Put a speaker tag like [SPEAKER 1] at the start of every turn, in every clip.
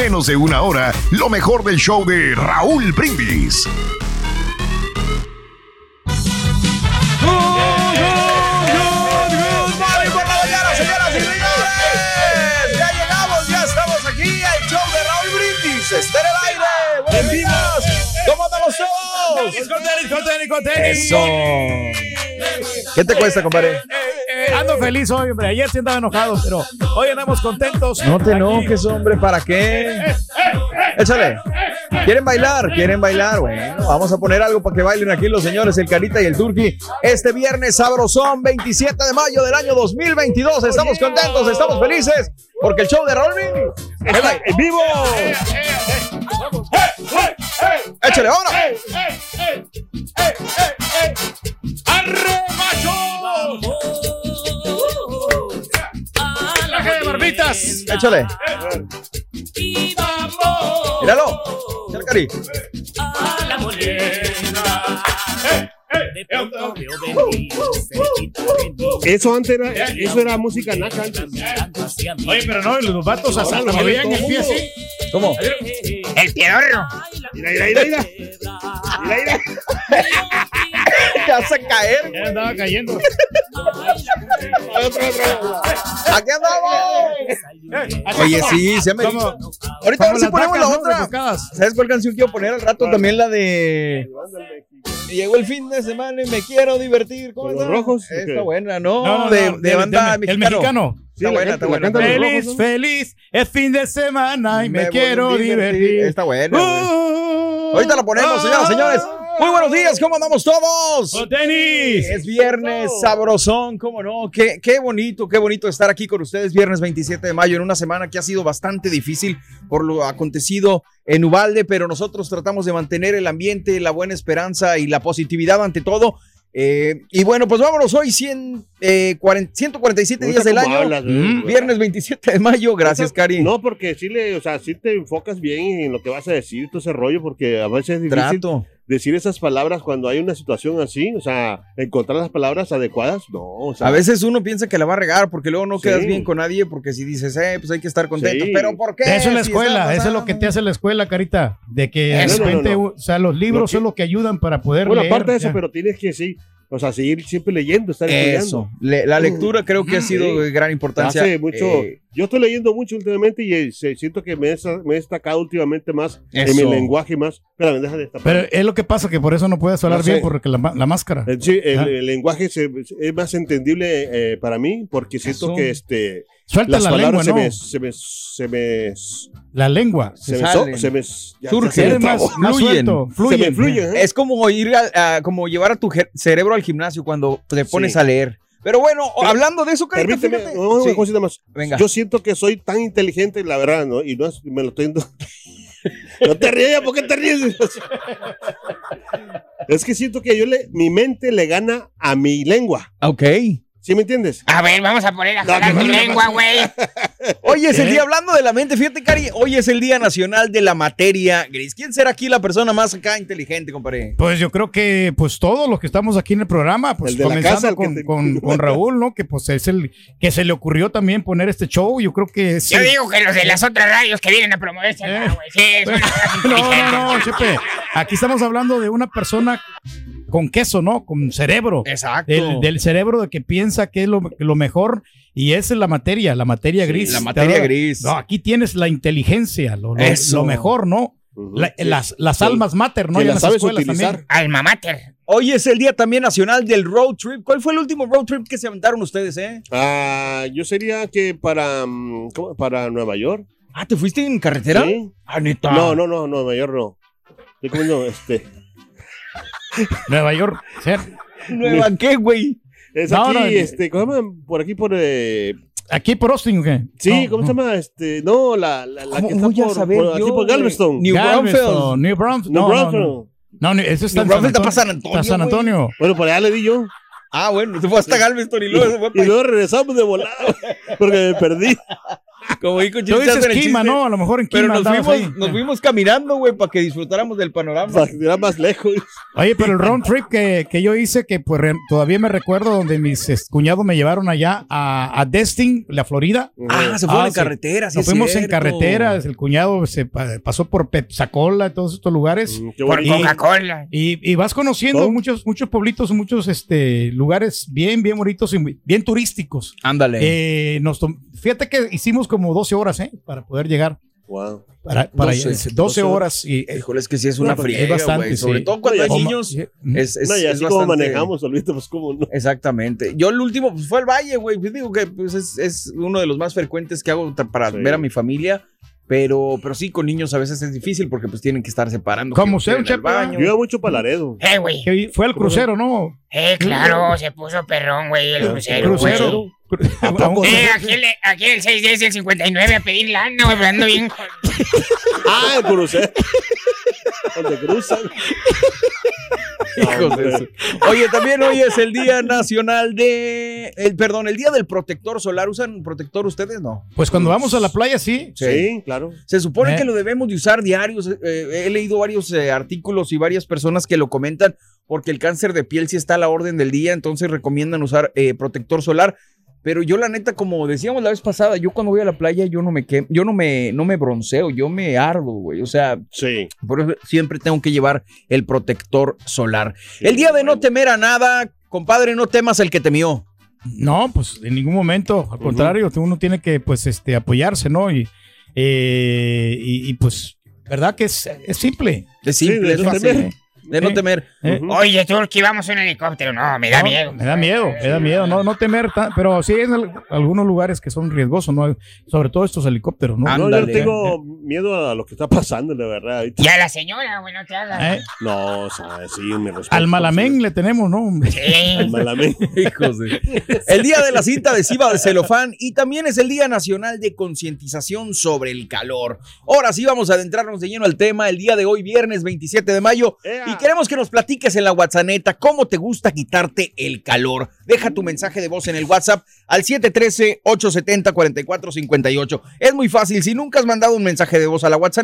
[SPEAKER 1] menos de una hora lo mejor del show de Raúl Brindis.
[SPEAKER 2] señoras y señores. Ya llegamos, ya estamos aquí. El show de Raúl Brindis está en el aire. Buenos días. ¿Cómo andamos todos?
[SPEAKER 3] Con tenis, con tenis, con tenis.
[SPEAKER 2] Eso. ¿Qué te cuesta, compadre?
[SPEAKER 3] Eh, ando feliz hoy, hombre. Ayer sí andaba enojado, pero hoy andamos contentos.
[SPEAKER 2] No te enojes, hombre. ¿Para qué? Échale. ¿Quieren bailar? ¿Quieren bailar? Bueno, vamos a poner algo para que bailen aquí los señores, el Carita y el Turqui. Este viernes sabrosón, 27 de mayo del año 2022. Estamos contentos, estamos felices, porque el show de Brindis está en vivo. Échale, ahora.
[SPEAKER 3] ¡Arre, macho! ¡Traje de barbitas!
[SPEAKER 2] Échale. Míralo. Échale, Cari.
[SPEAKER 4] Eso antes era, eso era música naca antes.
[SPEAKER 3] Oye, pero no, los vatos hasta me veían el pie así.
[SPEAKER 2] ¿Cómo?
[SPEAKER 5] El piedorro.
[SPEAKER 4] Mira, mira, mira, mira. Mira, mira.
[SPEAKER 2] Te vas a caer.
[SPEAKER 3] Ya andaba cayendo.
[SPEAKER 4] Otro, otro.
[SPEAKER 2] Aquí andamos.
[SPEAKER 3] Oye,
[SPEAKER 2] Oye, sí, se me. Ahorita a ver si ponemos la
[SPEAKER 3] ¿no?
[SPEAKER 2] otra. ¿Sabes cuál canción quiero poner al rato? También la de. Llegó el fin de semana y me quiero divertir. ¿Cómo
[SPEAKER 4] ¿Con los rojos?
[SPEAKER 2] Está buena, ¿no?
[SPEAKER 3] No, no,
[SPEAKER 2] de, banda
[SPEAKER 3] del- el
[SPEAKER 2] mexicano.
[SPEAKER 4] Sí,
[SPEAKER 2] Está buena, está buena.
[SPEAKER 3] Feliz,
[SPEAKER 4] rojos, ¿no?
[SPEAKER 3] feliz, es fin de semana y me, quiero
[SPEAKER 2] a
[SPEAKER 3] divertir.
[SPEAKER 2] Está buena.
[SPEAKER 3] Uh,
[SPEAKER 2] Ahorita la ponemos, señoras y señores. Muy buenos días, ¿cómo andamos todos?
[SPEAKER 3] ¡Con tenis!
[SPEAKER 2] Es viernes, sabrosón, cómo no. Qué, qué bonito, qué bonito estar aquí con ustedes viernes 27 de mayo en una semana que ha sido bastante difícil por lo acontecido en Ubalde, pero nosotros tratamos de mantener el ambiente, la buena esperanza y la positividad ante todo. Eh, y bueno, pues vámonos hoy 100, eh, 40 147 días del
[SPEAKER 4] ¿Cómo
[SPEAKER 2] año.
[SPEAKER 4] hablas?
[SPEAKER 3] Mm.
[SPEAKER 2] Viernes 27 de mayo, gracias, Cari.
[SPEAKER 4] No, porque sí le, o sea, sí te enfocas bien en lo que vas a decir, todo ese rollo, porque a veces es difícil
[SPEAKER 2] Trato.
[SPEAKER 4] Decir esas palabras cuando hay una situación así, o sea, encontrar las palabras adecuadas, no, o sea,
[SPEAKER 2] A veces uno piensa que la va a regar porque luego no
[SPEAKER 4] Sí.
[SPEAKER 2] quedas bien con nadie porque si dices, eh, pues hay que estar contentos.
[SPEAKER 4] Sí.
[SPEAKER 2] Pero ¿por qué?
[SPEAKER 3] Eso es la escuela, eso es lo que te hace la escuela, Carita. De que de
[SPEAKER 4] No, no,
[SPEAKER 3] repente,
[SPEAKER 4] no, no.
[SPEAKER 3] o sea, los libros
[SPEAKER 4] Lo que-
[SPEAKER 3] son lo que ayudan para poder
[SPEAKER 4] bueno,
[SPEAKER 3] leer.
[SPEAKER 4] aparte de eso,
[SPEAKER 3] ya.
[SPEAKER 4] pero tienes que sí, o sea, seguir siempre leyendo, estar
[SPEAKER 2] Eso. Le- la lectura creo que ha sido de gran importancia.
[SPEAKER 4] Hace mucho,
[SPEAKER 2] Eh,
[SPEAKER 4] yo estoy leyendo mucho últimamente y eh, siento que me me he destacado últimamente más en mi lenguaje más. Espérame, deja de destapar.
[SPEAKER 3] Pero es lo que pasa, que por eso no puedes hablar
[SPEAKER 4] No sé.
[SPEAKER 3] bien, porque la, máscara.
[SPEAKER 4] Eh, Sí, el, el lenguaje se- es más entendible eh, para mí porque siento
[SPEAKER 2] Eso.
[SPEAKER 4] que este,
[SPEAKER 3] Suelta
[SPEAKER 4] las
[SPEAKER 3] la lengua, ¿no?
[SPEAKER 4] se, me, se me. Se me.
[SPEAKER 3] La lengua.
[SPEAKER 4] Se
[SPEAKER 2] Se salen.
[SPEAKER 4] so- se me ya-
[SPEAKER 2] Surge.
[SPEAKER 4] ya se
[SPEAKER 3] más,
[SPEAKER 2] Fluyen.
[SPEAKER 3] suelto.
[SPEAKER 4] Se
[SPEAKER 3] Fluyen.
[SPEAKER 4] me fluye, ¿eh?
[SPEAKER 2] Es como ir a, a- como llevar a tu cerebro al gimnasio cuando te pones
[SPEAKER 4] Sí.
[SPEAKER 2] a leer. Pero bueno,
[SPEAKER 4] Pero-
[SPEAKER 2] hablando de eso, Carita,
[SPEAKER 4] Permíteme,
[SPEAKER 2] fíjate.
[SPEAKER 4] no,
[SPEAKER 2] Sí.
[SPEAKER 4] cosita más.
[SPEAKER 2] Venga.
[SPEAKER 4] Yo siento que soy tan inteligente, la verdad, ¿no? Y no es, me lo estoy dando. no te ríes, ¿por qué te ríes? es que siento que yo le, mi mente le gana a mi lengua.
[SPEAKER 2] Ok.
[SPEAKER 4] ¿Sí me entiendes?
[SPEAKER 5] A ver, vamos a poner a
[SPEAKER 4] No,
[SPEAKER 5] jalar
[SPEAKER 4] no, no,
[SPEAKER 5] lengua, güey.
[SPEAKER 2] Hoy es el
[SPEAKER 3] ¿Eh?
[SPEAKER 2] día, hablando de la mente, fíjate, Cari, hoy es el Día Nacional de la Materia Gris. ¿Quién será aquí la persona más acá inteligente, compadre?
[SPEAKER 3] Pues yo creo que pues todos los que estamos aquí en el programa, pues
[SPEAKER 4] El de la
[SPEAKER 3] comenzando
[SPEAKER 4] casa,
[SPEAKER 3] con,
[SPEAKER 4] te-
[SPEAKER 3] con- con Raúl, ¿no? Que pues es el que se le ocurrió también poner este show. Yo creo que es
[SPEAKER 5] Yo
[SPEAKER 3] el-
[SPEAKER 5] digo que los de las otras radios que vienen a promoverse
[SPEAKER 3] Eh.
[SPEAKER 5] güey. Sí, son
[SPEAKER 3] No, no, no, Chepe. Aquí estamos hablando de una persona con queso, ¿no? Con cerebro.
[SPEAKER 2] Exacto.
[SPEAKER 3] Del, del cerebro de que piensa que es lo, lo mejor y esa es la materia, la materia
[SPEAKER 2] Sí,
[SPEAKER 3] gris.
[SPEAKER 2] la materia
[SPEAKER 3] Te-
[SPEAKER 2] gris.
[SPEAKER 3] No, aquí tienes la inteligencia, lo, lo-
[SPEAKER 2] Eso.
[SPEAKER 3] lo mejor, ¿no?
[SPEAKER 4] Ujú,
[SPEAKER 3] La-
[SPEAKER 4] sí.
[SPEAKER 3] las las almas mater, ¿no? Y las
[SPEAKER 4] sabes
[SPEAKER 3] escuelas
[SPEAKER 4] utilizar.
[SPEAKER 3] también.
[SPEAKER 5] Alma mater.
[SPEAKER 2] Hoy es el Día también Nacional del Road Trip. ¿Cuál fue el último road trip que se aventaron ustedes, eh?
[SPEAKER 4] Ah, yo sería que para, mm, ¿cómo? para Nueva York.
[SPEAKER 2] Ah, ¿te fuiste en carretera?
[SPEAKER 4] ¿Sí?
[SPEAKER 2] Ah, neta.
[SPEAKER 4] No, no, no, Nueva York no. Comiendo, este.
[SPEAKER 3] Nueva York. sí.
[SPEAKER 2] ¿Nueva qué, güey?
[SPEAKER 4] Es
[SPEAKER 3] No,
[SPEAKER 4] aquí,
[SPEAKER 3] no,
[SPEAKER 4] este, ¿cómo se llama? Por aquí, por. Eh,
[SPEAKER 3] ¿Aquí por Austin o qué?
[SPEAKER 4] Sí,
[SPEAKER 3] No,
[SPEAKER 4] ¿cómo
[SPEAKER 3] no.
[SPEAKER 4] se llama? Este, no, la, la, la
[SPEAKER 2] ¿Cómo
[SPEAKER 4] que está
[SPEAKER 2] voy a
[SPEAKER 4] por,
[SPEAKER 2] saber
[SPEAKER 4] por- aquí
[SPEAKER 2] yo,
[SPEAKER 4] por
[SPEAKER 2] güey?
[SPEAKER 4] Galveston.
[SPEAKER 2] New
[SPEAKER 3] Galveston,
[SPEAKER 2] Braunfels.
[SPEAKER 3] New Braunfels.
[SPEAKER 4] No,
[SPEAKER 3] No, no,
[SPEAKER 4] Braunfels.
[SPEAKER 3] no. No, no, eso está
[SPEAKER 2] New
[SPEAKER 3] en San
[SPEAKER 2] está
[SPEAKER 3] Antonio.
[SPEAKER 2] para San Antonio,
[SPEAKER 3] Para San. Antonio.
[SPEAKER 4] Bueno, por allá le di yo.
[SPEAKER 2] Ah, bueno, se fue hasta Galveston y luego se fue
[SPEAKER 4] Y
[SPEAKER 2] para
[SPEAKER 4] luego regresamos de volada porque me perdí.
[SPEAKER 2] Como dijo
[SPEAKER 3] Tú dices
[SPEAKER 2] en el
[SPEAKER 3] ¿no? A lo mejor en
[SPEAKER 2] Pero
[SPEAKER 3] Kima
[SPEAKER 2] nos fuimos,
[SPEAKER 3] ahí.
[SPEAKER 2] nos fuimos caminando, güey, para que disfrutáramos del panorama.
[SPEAKER 4] Para que era más lejos.
[SPEAKER 3] Oye, pero el round trip que, que yo hice, que pues re- todavía me recuerdo donde mis cuñados me llevaron allá a, a Destin, la Florida.
[SPEAKER 2] Ah, se fueron
[SPEAKER 3] Ah,
[SPEAKER 2] en carretera, sí
[SPEAKER 3] Nos fuimos en
[SPEAKER 2] cierto.
[SPEAKER 3] carretera, el cuñado se pa- pasó por Pensacola, todos estos lugares.
[SPEAKER 4] Mm,
[SPEAKER 5] Por
[SPEAKER 4] bonito.
[SPEAKER 5] Coca-Cola.
[SPEAKER 3] Y, y vas conociendo
[SPEAKER 4] ¿Cómo?
[SPEAKER 3] muchos, muchos pueblitos, muchos este, lugares bien, bien bonitos y bien turísticos.
[SPEAKER 2] Ándale.
[SPEAKER 3] Eh, nos fíjate que hicimos como 12 horas ¿eh? para poder llegar.
[SPEAKER 4] Wow.
[SPEAKER 3] Para, para
[SPEAKER 2] 12,
[SPEAKER 3] 12,
[SPEAKER 2] 12
[SPEAKER 3] horas. Y, eh,
[SPEAKER 2] Híjole, es que sí es una
[SPEAKER 3] No, es bastante,
[SPEAKER 2] güey. Sobre
[SPEAKER 3] sí.
[SPEAKER 2] todo cuando hay niños.
[SPEAKER 3] Mm.
[SPEAKER 2] Es, es,
[SPEAKER 4] no, y
[SPEAKER 2] es
[SPEAKER 4] como
[SPEAKER 2] bastante-
[SPEAKER 4] manejamos, olvídate, pues cómo no.
[SPEAKER 2] Exactamente. Yo el último pues, fue al Valle, güey. Pues digo que pues, es, es uno de los más frecuentes que hago para
[SPEAKER 4] Sí.
[SPEAKER 2] ver a mi familia. Pero, pero sí, con niños a veces es difícil porque pues tienen que estar separando.
[SPEAKER 3] Como Chepe,
[SPEAKER 2] baño.
[SPEAKER 4] Yo iba mucho para Laredo.
[SPEAKER 5] Eh, güey.
[SPEAKER 3] fue al crucero, ¿no?
[SPEAKER 5] Eh, claro, se puso perrón, güey, el crucero, güey.
[SPEAKER 3] Crucero.
[SPEAKER 5] Eh, aquí el, aquí el 610 del 59 a pedir lana, güey, pero ando bien.
[SPEAKER 4] Ah, el crucero. Donde cruzan.
[SPEAKER 2] Hijos de su- Oye, también hoy es el Día Nacional de. El, perdón, el Día del Protector Solar. ¿Usan protector ustedes? No.
[SPEAKER 3] Pues cuando vamos a la playa, sí.
[SPEAKER 4] Sí, claro.
[SPEAKER 2] Se supone
[SPEAKER 3] Eh.
[SPEAKER 2] que lo debemos de usar diarios. Eh, he leído varios eh, artículos y varias personas que lo comentan porque el cáncer de piel sí está a la orden del día, entonces recomiendan usar eh, protector solar. Pero yo la neta, como decíamos la vez pasada, yo cuando voy a la playa yo no me quem- yo no me no me bronceo, yo me ardo, güey. O sea,
[SPEAKER 4] Sí.
[SPEAKER 2] por eso siempre tengo que llevar el protector solar. El día de no temer a nada, compadre, no temas el que temió.
[SPEAKER 3] No, pues en ningún momento. Al contrario, uno tiene que pues este apoyarse, ¿no? Y, eh, y, y, pues, ¿verdad? Que es, es simple.
[SPEAKER 2] Es simple, es fácil,
[SPEAKER 4] temer.
[SPEAKER 2] ¿eh? De no
[SPEAKER 3] Eh.
[SPEAKER 2] temer.
[SPEAKER 3] Eh.
[SPEAKER 5] Oye, tú que íbamos en helicóptero. No, me da
[SPEAKER 3] no,
[SPEAKER 5] miedo.
[SPEAKER 3] Me da miedo, me da miedo. No, no temer, tan- pero sí en al- algunos lugares que son riesgosos, ¿no? Sobre todo estos helicópteros, ¿no?
[SPEAKER 4] No, yo tengo miedo a lo que está pasando, de verdad. ahorita.
[SPEAKER 5] Y a la señora, güey, no te hagas.
[SPEAKER 3] Eh,
[SPEAKER 4] No, o sea, sí, me respeto.
[SPEAKER 3] Al malamén le tenemos, ¿no?
[SPEAKER 5] Sí.
[SPEAKER 4] Al malamén.
[SPEAKER 2] Hijos de- El día de la cinta adhesiva de celofán y también es el Día Nacional de Concientización sobre el Calor. Ahora sí vamos a adentrarnos de lleno al tema el día de hoy, viernes 27 de mayo,
[SPEAKER 4] Ea.
[SPEAKER 2] y queremos que nos platiques en la WhatsApp cómo te gusta quitarte el calor. Deja tu mensaje de voz en el WhatsApp al 713-870-4458. Es muy fácil, si nunca has mandado un mensaje de voz a la WhatsApp,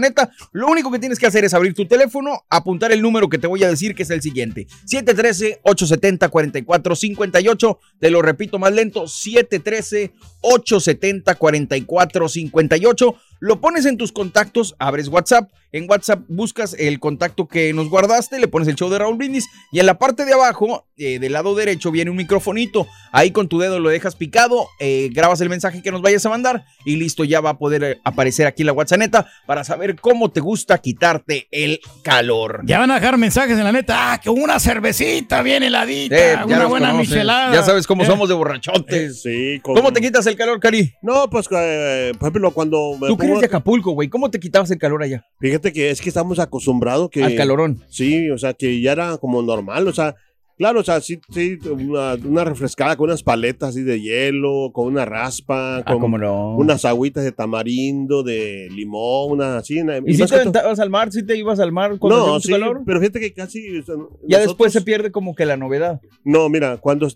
[SPEAKER 2] lo único que tienes que hacer es abrir tu teléfono, apuntar el número que te voy a decir, que es el siguiente: 713-870-4458. Te lo repito más lento: 713-870-4458. Lo pones en tus contactos, abres WhatsApp. En WhatsApp buscas el contacto que nos guardaste, le pones el show de Raúl Brindis y en la parte de abajo, eh, del lado derecho, viene un microfonito. Ahí con tu dedo lo dejas picado, eh, grabas el mensaje que nos vayas a mandar y listo, ya va a poder eh, aparecer aquí la WhatsApp para saber cómo te gusta quitarte el calor.
[SPEAKER 3] Ya van a dejar mensajes en la neta. Ah, que una cervecita bien heladita,
[SPEAKER 2] Eh, ya
[SPEAKER 3] una buena
[SPEAKER 2] conoces,
[SPEAKER 3] michelada.
[SPEAKER 2] Ya sabes cómo
[SPEAKER 3] Eh,
[SPEAKER 2] somos de borrachotes.
[SPEAKER 4] Sí, con-
[SPEAKER 2] ¿Cómo te quitas el calor, Cari?
[SPEAKER 4] No, pues, eh, por ejemplo, cuando me
[SPEAKER 2] Tú que
[SPEAKER 4] pongo-
[SPEAKER 2] eres de Acapulco, güey. ¿Cómo te quitabas el calor allá?
[SPEAKER 4] Fíjate que es que estamos acostumbrados que...
[SPEAKER 2] Al calorón.
[SPEAKER 4] Sí, o sea, que ya era como normal, o sea, claro, o sea, sí, sí, una, una refrescada con unas paletas así de hielo, con una raspa,
[SPEAKER 2] Ah,
[SPEAKER 4] con
[SPEAKER 2] no.
[SPEAKER 4] unas agüitas de tamarindo, de limón, una así. una-
[SPEAKER 2] ¿Y si te aventabas al mar? ¿Si te ibas al mar cuando
[SPEAKER 4] No, sí,
[SPEAKER 2] calor?
[SPEAKER 4] pero fíjate que casi... o sea,
[SPEAKER 2] Ya
[SPEAKER 4] nosotros-
[SPEAKER 2] después se pierde como que la novedad.
[SPEAKER 4] No, mira, cuando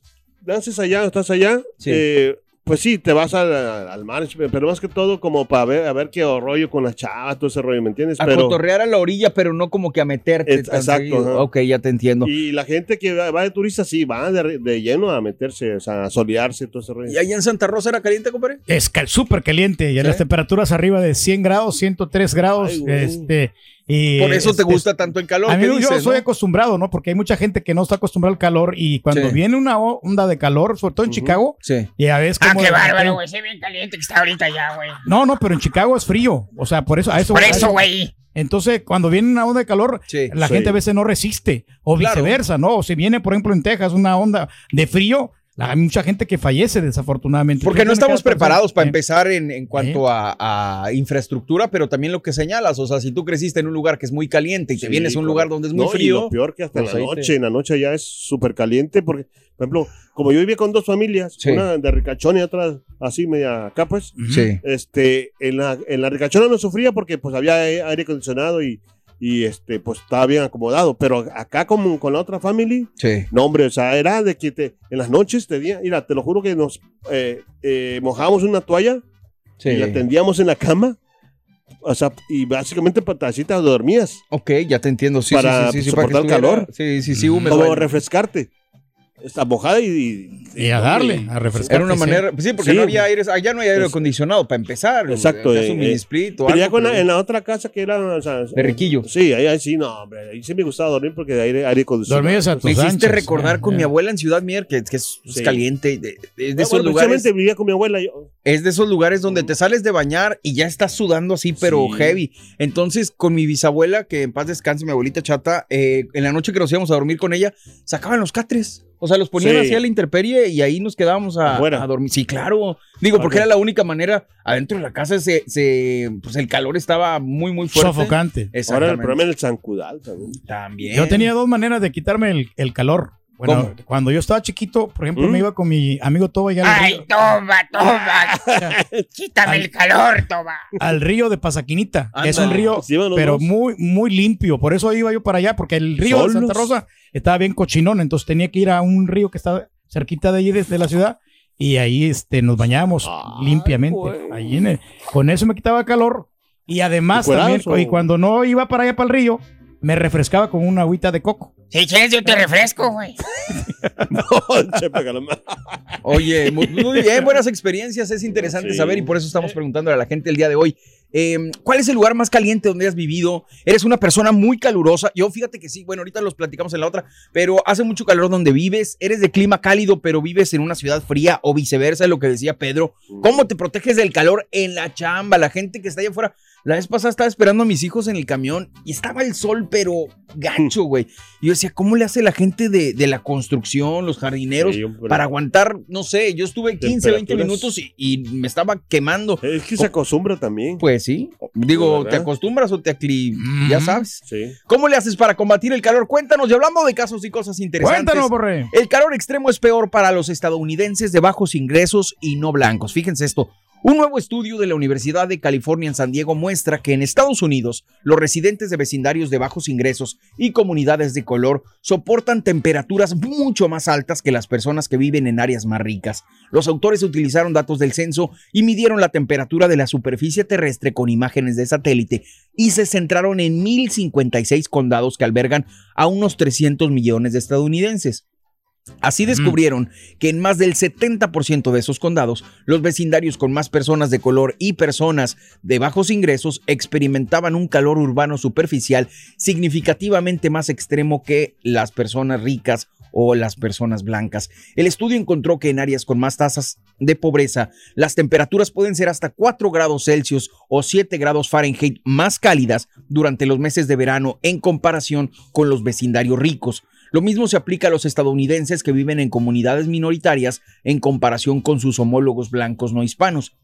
[SPEAKER 4] naces allá, estás allá,
[SPEAKER 2] Sí.
[SPEAKER 4] eh, pues sí, te vas al, al mar, pero más que todo como para ver, a ver qué rollo con las chavas, todo ese rollo, ¿me entiendes?
[SPEAKER 2] A
[SPEAKER 4] pero,
[SPEAKER 2] cotorrear a la orilla, pero no como que a meterte.
[SPEAKER 4] Es-
[SPEAKER 2] tan
[SPEAKER 4] exacto.
[SPEAKER 2] Ok, ya te entiendo.
[SPEAKER 4] Y la gente que va, va de turista, sí, va de, de lleno a meterse, o sea, a solearse, todo ese rollo.
[SPEAKER 2] ¿Y allá en Santa Rosa era caliente, compadre?
[SPEAKER 3] Es cal- súper caliente y en
[SPEAKER 2] ¿Sí?
[SPEAKER 3] las temperaturas arriba de 100 grados, 103 grados.
[SPEAKER 4] Ay,
[SPEAKER 3] este, y,
[SPEAKER 2] Por eso te
[SPEAKER 3] este,
[SPEAKER 2] gusta tanto el calor.
[SPEAKER 3] A mí
[SPEAKER 2] ¿qué
[SPEAKER 3] yo soy
[SPEAKER 2] no?
[SPEAKER 3] acostumbrado, ¿no? Porque hay mucha gente que no está acostumbrada al calor y cuando
[SPEAKER 2] Sí.
[SPEAKER 3] viene una onda de calor, sobre todo en. Chicago,
[SPEAKER 2] Sí.
[SPEAKER 3] y a veces
[SPEAKER 5] Ah, qué bárbaro, güey. Se ve bien caliente que está ahorita ya, güey.
[SPEAKER 3] No, no, pero en Chicago es frío. O sea, por eso, a eso
[SPEAKER 5] Por eso, güey.
[SPEAKER 3] Entonces, cuando viene una onda de calor,
[SPEAKER 2] Sí.
[SPEAKER 3] la
[SPEAKER 4] Sí.
[SPEAKER 3] gente a veces no resiste. O
[SPEAKER 2] Claro.
[SPEAKER 3] viceversa, ¿no? O si viene, por ejemplo, en Texas una onda de frío, hay mucha gente que fallece desafortunadamente.
[SPEAKER 2] Porque no estamos preparados para
[SPEAKER 3] Eh,
[SPEAKER 2] empezar en, en cuanto a, a infraestructura, pero también lo que señalas, o sea, si tú creciste en un lugar que es muy caliente y te
[SPEAKER 4] Sí,
[SPEAKER 2] vienes a un lugar donde es muy
[SPEAKER 4] No, Y
[SPEAKER 2] frío,
[SPEAKER 4] lo peor que hasta
[SPEAKER 2] pues
[SPEAKER 4] la noche, en la noche ya es súper caliente, porque, por ejemplo, como yo vivía con dos familias,
[SPEAKER 2] Sí.
[SPEAKER 4] una de ricachón y otra así media acá, pues,
[SPEAKER 2] sí.
[SPEAKER 4] este, en la, en la ricachona no sufría porque pues había aire acondicionado y, y este, pues estaba bien acomodado, pero acá como con la otra family,
[SPEAKER 2] Sí.
[SPEAKER 4] no hombre, o sea, era de que te, en las noches te di- mira, te lo juro que nos eh, eh, mojábamos una toalla
[SPEAKER 2] sí.
[SPEAKER 4] y la tendíamos en la cama, o sea, y básicamente patacitas dormías.
[SPEAKER 2] Ok, ya te entiendo. Sí,
[SPEAKER 4] Para
[SPEAKER 2] sí, sí, sí,
[SPEAKER 4] soportar
[SPEAKER 2] para que estuviera-
[SPEAKER 4] calor.
[SPEAKER 2] Sí, sí, sí, húmedo.
[SPEAKER 4] como refrescarte. Está mojada y,
[SPEAKER 3] Y a darle, a refrescar.
[SPEAKER 2] Era una
[SPEAKER 3] sí.
[SPEAKER 2] manera, sí, porque
[SPEAKER 4] Sí.
[SPEAKER 2] no había aire, allá no hay aire acondicionado para empezar.
[SPEAKER 4] Exacto,
[SPEAKER 2] Es
[SPEAKER 4] eh,
[SPEAKER 2] un mini
[SPEAKER 4] eh,
[SPEAKER 2] split o
[SPEAKER 4] Pero ya con la- en la otra casa que era. o sea,
[SPEAKER 2] De Riquillo.
[SPEAKER 4] Sí, ahí, ahí sí, no, hombre. Ahí sí me gustaba dormir porque de aire, aire acondicionado.
[SPEAKER 3] Dormías a
[SPEAKER 2] Me
[SPEAKER 3] tus
[SPEAKER 2] hiciste
[SPEAKER 3] anchas,
[SPEAKER 2] recordar
[SPEAKER 3] eh,
[SPEAKER 2] con
[SPEAKER 3] eh.
[SPEAKER 2] mi abuela en Ciudad Mier, que, que es, es
[SPEAKER 4] Sí.
[SPEAKER 2] caliente. de- Es de
[SPEAKER 4] Ah,
[SPEAKER 2] esos
[SPEAKER 4] bueno,
[SPEAKER 2] lugares.
[SPEAKER 4] precisamente vivía con mi abuela. Yo,
[SPEAKER 2] Es de esos lugares donde te sales de bañar y ya estás sudando así, pero
[SPEAKER 4] Sí.
[SPEAKER 2] heavy. Entonces, con mi bisabuela, que en paz descanse, mi abuelita chata, eh, en la noche que nos íbamos a dormir con ella, sacaban los catres. O sea, los ponían
[SPEAKER 4] Sí.
[SPEAKER 2] así a la intemperie y ahí nos quedábamos a, dormir. Sí, claro. Digo, porque era la única manera. Adentro de la casa se, se- pues el calor estaba muy, muy fuerte.
[SPEAKER 3] Sofocante.
[SPEAKER 4] ahora el problema es el zancudal también.
[SPEAKER 2] También.
[SPEAKER 3] Yo tenía dos maneras de quitarme el, el calor. Bueno,
[SPEAKER 2] ¿Cómo?
[SPEAKER 3] cuando yo estaba chiquito, por ejemplo,
[SPEAKER 4] ¿Mm?
[SPEAKER 3] me iba con mi amigo Toba allá al,
[SPEAKER 5] Ay,
[SPEAKER 3] río,
[SPEAKER 5] toma, toma. Quítame el calor, toma.
[SPEAKER 3] al río de Pasaquinita, que es un río,
[SPEAKER 4] Sí, los
[SPEAKER 3] pero
[SPEAKER 4] dos.
[SPEAKER 3] muy, muy limpio. Por eso iba yo para allá, porque el río de Santa
[SPEAKER 4] ¿Solos?
[SPEAKER 3] Rosa estaba bien cochinón, entonces tenía que ir a un río que estaba cerquita de allí, desde la ciudad, y ahí este, nos bañábamos
[SPEAKER 4] Ay,
[SPEAKER 3] limpiamente.
[SPEAKER 4] güey.
[SPEAKER 3] Ahí en el- con eso me quitaba calor. Y además
[SPEAKER 4] ¿Encuerados
[SPEAKER 3] también,
[SPEAKER 4] o?
[SPEAKER 3] y cuando no iba para allá para el río, me refrescaba con una agüita de coco.
[SPEAKER 5] Si quieres, yo te refresco, güey.
[SPEAKER 4] No, chepe, calma.
[SPEAKER 2] Oye, muy, muy bien, buenas experiencias, es interesante
[SPEAKER 4] Sí.
[SPEAKER 2] saber y por eso estamos preguntándole a la gente el día de hoy. eh, ¿Cuál es el lugar más caliente donde has vivido? Eres una persona muy calurosa. Yo fíjate que sí, bueno, ahorita los platicamos en la otra, pero hace mucho calor donde vives. Eres de clima cálido, pero vives en una ciudad fría o viceversa, es lo que decía Pedro. ¿Cómo te proteges del calor en la chamba? La gente que está allá afuera. La vez pasada estaba esperando a mis hijos en el camión y estaba el sol, pero gacho, güey. Y yo decía, ¿cómo le hace la gente de, de la construcción, los jardineros,
[SPEAKER 4] Sí, hombre.
[SPEAKER 2] para aguantar, no sé, yo estuve 15, 20
[SPEAKER 4] Temperaturas.
[SPEAKER 2] minutos y, y me estaba quemando.
[SPEAKER 4] Es que se acostumbra también.
[SPEAKER 2] Pues sí, digo,
[SPEAKER 4] ¿Verdad?
[SPEAKER 2] ¿te acostumbras o te acli...
[SPEAKER 3] Mm.
[SPEAKER 2] Ya sabes.
[SPEAKER 4] Sí.
[SPEAKER 2] ¿Cómo le haces para combatir el calor? Cuéntanos, y hablando de casos y cosas interesantes.
[SPEAKER 3] Cuéntanos, Borre.
[SPEAKER 2] El calor extremo es peor para los estadounidenses de bajos ingresos y no blancos. Fíjense esto. Un nuevo estudio de la Universidad de California en San Diego muestra que en Estados Unidos los residentes de vecindarios de bajos ingresos y comunidades de color soportan temperaturas mucho más altas que las personas que viven en áreas más ricas. Los autores utilizaron datos del censo y midieron la temperatura de la superficie terrestre con imágenes de satélite y se centraron en 1056 condados que albergan a unos 300 millones de estadounidenses. Así descubrieron que en más del 70% de esos condados, los vecindarios con más personas de color y personas de bajos ingresos experimentaban un calor urbano superficial significativamente más extremo que las personas ricas o las personas blancas. El estudio encontró que en áreas con más tasas de pobreza, las temperaturas pueden ser hasta 4 grados Celsius o 7 grados Fahrenheit más cálidas durante los meses de verano en comparación con los vecindarios ricos. Lo mismo se aplica a los estadounidenses que viven en comunidades minoritarias en comparación con sus homólogos blancos no hispanos.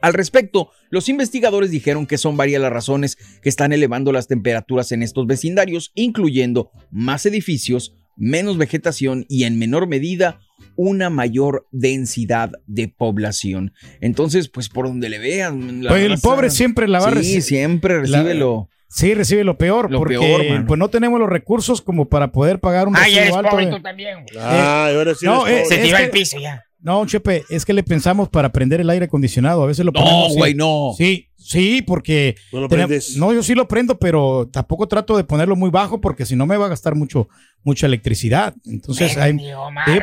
[SPEAKER 2] Al respecto, los investigadores dijeron que son varias las razones que están elevando las temperaturas en estos vecindarios, incluyendo más edificios, menos vegetación y en menor medida una mayor densidad de población. Entonces, pues por donde le vean. la
[SPEAKER 3] Pues el pobre siempre la va a
[SPEAKER 2] Sí,
[SPEAKER 3] recibir.
[SPEAKER 2] siempre recibe lo...
[SPEAKER 3] Sí, recibe lo peor,
[SPEAKER 2] Lo
[SPEAKER 3] porque
[SPEAKER 2] peor,
[SPEAKER 3] pues no tenemos los recursos como para poder pagar un
[SPEAKER 5] Ay,
[SPEAKER 3] recibo
[SPEAKER 5] eres
[SPEAKER 3] alto
[SPEAKER 5] pobre
[SPEAKER 3] de-
[SPEAKER 5] tú también. güey.
[SPEAKER 4] Ah, ahora sí.
[SPEAKER 3] no, eh,
[SPEAKER 5] Se el piso ya.
[SPEAKER 3] No, Chepe, es que le pensamos para prender el aire acondicionado. A veces lo
[SPEAKER 2] No,
[SPEAKER 3] ponemos. sí.
[SPEAKER 2] güey, no.
[SPEAKER 3] Sí, sí, porque.
[SPEAKER 4] No lo
[SPEAKER 3] tenemos-
[SPEAKER 4] prendes.
[SPEAKER 3] no, yo sí lo prendo, pero tampoco trato de ponerlo muy bajo porque si no me va a gastar mucho, mucha electricidad. Entonces, hay,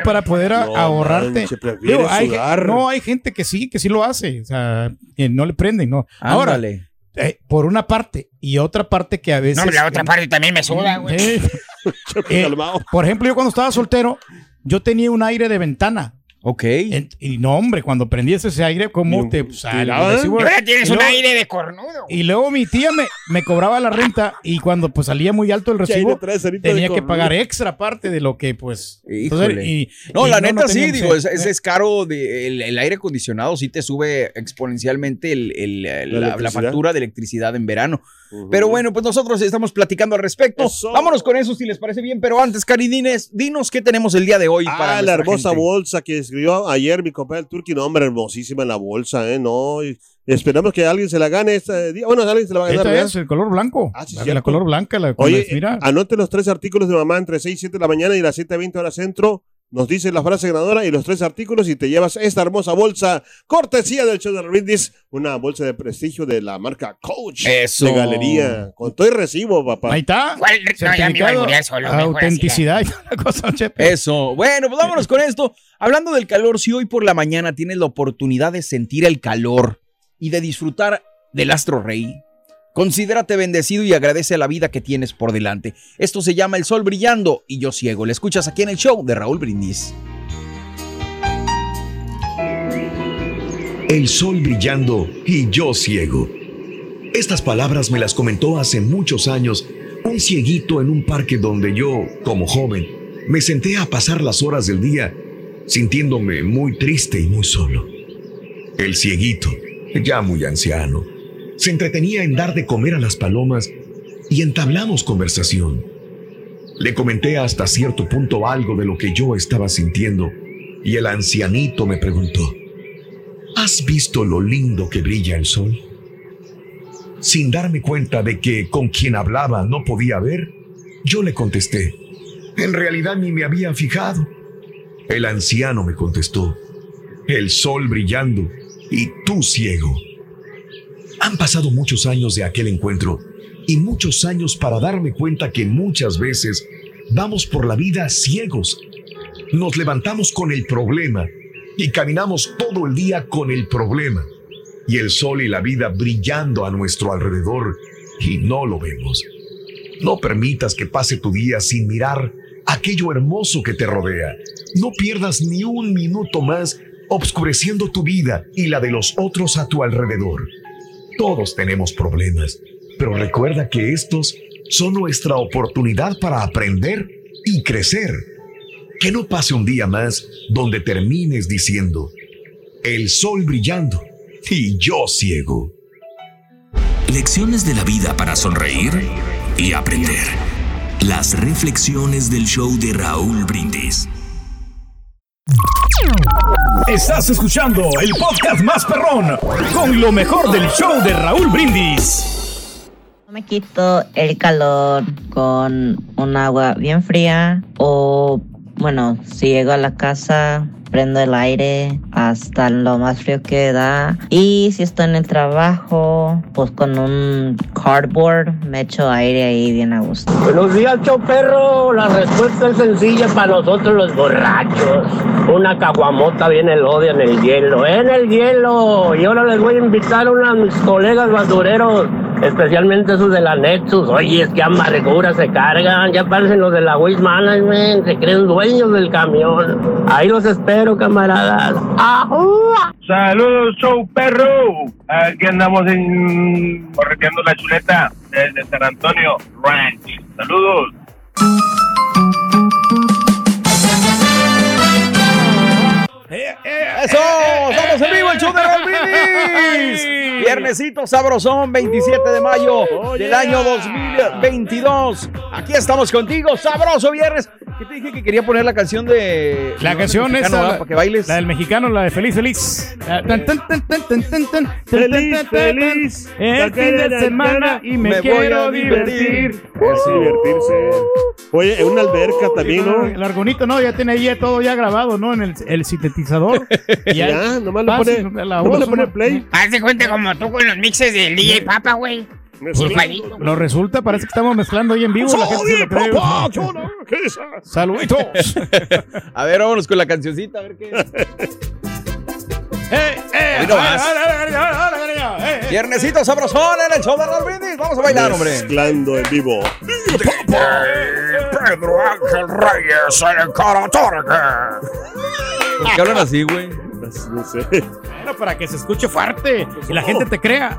[SPEAKER 3] para poder
[SPEAKER 4] No
[SPEAKER 3] ahorrarte. Digo, hay, no, hay gente que sí, que sí lo hace. O sea, que no le prenden, no. Ahora,
[SPEAKER 2] Ándale.
[SPEAKER 3] Eh, por una parte y otra parte que a veces.
[SPEAKER 5] No, la otra parte también me suda, güey.
[SPEAKER 3] Eh. Por ejemplo, yo cuando estaba soltero, yo tenía un aire de ventana.
[SPEAKER 2] Ok.
[SPEAKER 3] En- y no, hombre, cuando prendías ese aire, ¿cómo
[SPEAKER 4] Y-
[SPEAKER 3] te
[SPEAKER 4] la-
[SPEAKER 5] ahora tienes un aire de cornudo.
[SPEAKER 3] Y luego mi tía me, me cobraba la renta y cuando pues salía muy alto el recibo, tenía que pagar extra aparte de lo que pues... Entonces, y-
[SPEAKER 2] No,
[SPEAKER 3] y
[SPEAKER 2] la neta sí, digo, es, es, es caro. De, el, el aire acondicionado sí te sube exponencialmente el- el- la, la factura de electricidad en verano. Pero bueno, pues nosotros estamos platicando al respecto.
[SPEAKER 4] Eso.
[SPEAKER 2] Vámonos con eso si les parece bien. Pero antes, Cari, dinos qué tenemos el día de hoy para
[SPEAKER 4] Ah, la
[SPEAKER 2] nuestra
[SPEAKER 4] hermosa
[SPEAKER 2] gente.
[SPEAKER 4] bolsa que escribió ayer mi compadre el Turki. No, hombre, hermosísima la bolsa, ¿eh? No, y esperamos que alguien se la gane este día. Bueno, alguien se la va a ganar,
[SPEAKER 3] Esta es el color blanco.
[SPEAKER 4] Ah, sí,
[SPEAKER 3] la, la color blanca, la
[SPEAKER 4] Oye,
[SPEAKER 3] mira.
[SPEAKER 4] anote los tres artículos de mamá entre 6 y 7 de la mañana y las 7.20 horas centro. Nos dice la frase ganadora y los tres artículos y te llevas esta hermosa bolsa. Cortesía del show de Brindis. Una bolsa de prestigio de la marca Coach.
[SPEAKER 2] Eso.
[SPEAKER 4] De galería. Con todo y recibo, papá.
[SPEAKER 3] Ahí está.
[SPEAKER 5] ¿Cuál? No, ya me iba a solo,
[SPEAKER 3] autenticidad y toda la cosa, chepe.
[SPEAKER 2] Eso. Bueno, pues vámonos con esto. Hablando del calor, si hoy por la mañana tienes la oportunidad de sentir el calor y de disfrutar del astro rey, considérate bendecido y agradece la vida que tienes por delante. Esto se llama El Sol Brillando y yo ciego. Le escuchas aquí en el show de Raúl Brindis.
[SPEAKER 1] El sol brillando y yo ciego. Estas palabras me las comentó hace muchos años un cieguito en un parque donde yo, como joven, me senté a pasar las horas del día sintiéndome muy triste y muy solo. El cieguito, ya muy anciano, se entretenía en dar de comer a las palomas y entablamos conversación. Le comenté hasta cierto punto algo de lo que yo estaba sintiendo y el ancianito me preguntó, ¿Has visto lo lindo que brilla el sol? Sin darme cuenta de que con quien hablaba no podía ver, yo le contesté. En realidad ni me había fijado. El anciano me contestó. El sol brillando y tú ciego. Han pasado muchos años de aquel encuentro y muchos años para darme cuenta que muchas veces vamos por la vida ciegos. Nos levantamos con el problema y caminamos todo el día con el problema y el sol y la vida brillando a nuestro alrededor y no lo vemos. No permitas que pase tu día sin mirar aquello hermoso que te rodea. No pierdas ni un minuto más obscureciendo tu vida y la de los otros a tu alrededor. Todos tenemos problemas, pero recuerda que estos son nuestra oportunidad para aprender y crecer. Que no pase un día más donde termines diciendo, el sol brillando y yo ciego.
[SPEAKER 6] Lecciones de la vida para sonreír y aprender. Las reflexiones del show de Raúl Brindis.
[SPEAKER 7] Estás escuchando el podcast más perrón con lo mejor del show de Raúl Brindis.
[SPEAKER 8] No me quito el calor con un agua bien fría o, bueno, si llego a la casa, prendo el aire hasta lo más frío que da. Y si estoy en el trabajo, pues con un cardboard me echo aire ahí bien a gusto.
[SPEAKER 9] Buenos días, show perro. La respuesta es sencilla para nosotros los borrachos. Una caguamota bien elodia en el hielo, en el hielo. Y ahora les voy a invitar a unos de mis colegas basureros, especialmente esos de la Nexus. Oye, es que amarguras se cargan. Ya parecen los de la Waste Management. Se creen dueños del camión. Ahí los espero, camaradas. ¡Ajúa!
[SPEAKER 10] Saludos, show perro. Aquí andamos en correteando la chuleta desde San Antonio Ranch. Saludos.
[SPEAKER 2] Viernesito sabrosón, 27 de mayo del año 2022. Aquí estamos contigo, sabroso viernes. ¿Qué te dije que quería poner la canción de...
[SPEAKER 3] La
[SPEAKER 2] de
[SPEAKER 3] canción
[SPEAKER 2] ¿verdad?
[SPEAKER 3] la,
[SPEAKER 2] para que bailes.
[SPEAKER 3] la del mexicano, la de Feliz Feliz.
[SPEAKER 4] Feliz, feliz.
[SPEAKER 3] El fin de semana y me, quiero
[SPEAKER 2] divertir.
[SPEAKER 4] Es divertirse. Oye, en una alberca también, ¿no?
[SPEAKER 3] El argonito, no, ya tiene ahí ya todo ya grabado, ¿no? En el, el sintetizador. Y
[SPEAKER 4] Ya, nomás le pone, nomás le pone play.
[SPEAKER 5] Haz de cuenta como tú con los mixes del DJ Papa, güey.
[SPEAKER 3] Pues, lo resulta, parece que estamos mezclando ahí en vivo. La gente se lo cree.
[SPEAKER 4] ¿Qué dice?
[SPEAKER 3] Saluditos.
[SPEAKER 2] A ver, vámonos con la cancioncita, a ver qué...
[SPEAKER 3] Eh, eh.
[SPEAKER 2] Viernesito sabrosón en el show de Brindis. Vamos a bailar, hombre.
[SPEAKER 4] Mezclando en vivo.
[SPEAKER 5] Pedro Ángel Reyes en.
[SPEAKER 2] ¿Por qué hablan así, güey?
[SPEAKER 4] No sé.
[SPEAKER 3] Bueno, para que se escuche fuerte y la gente te crea.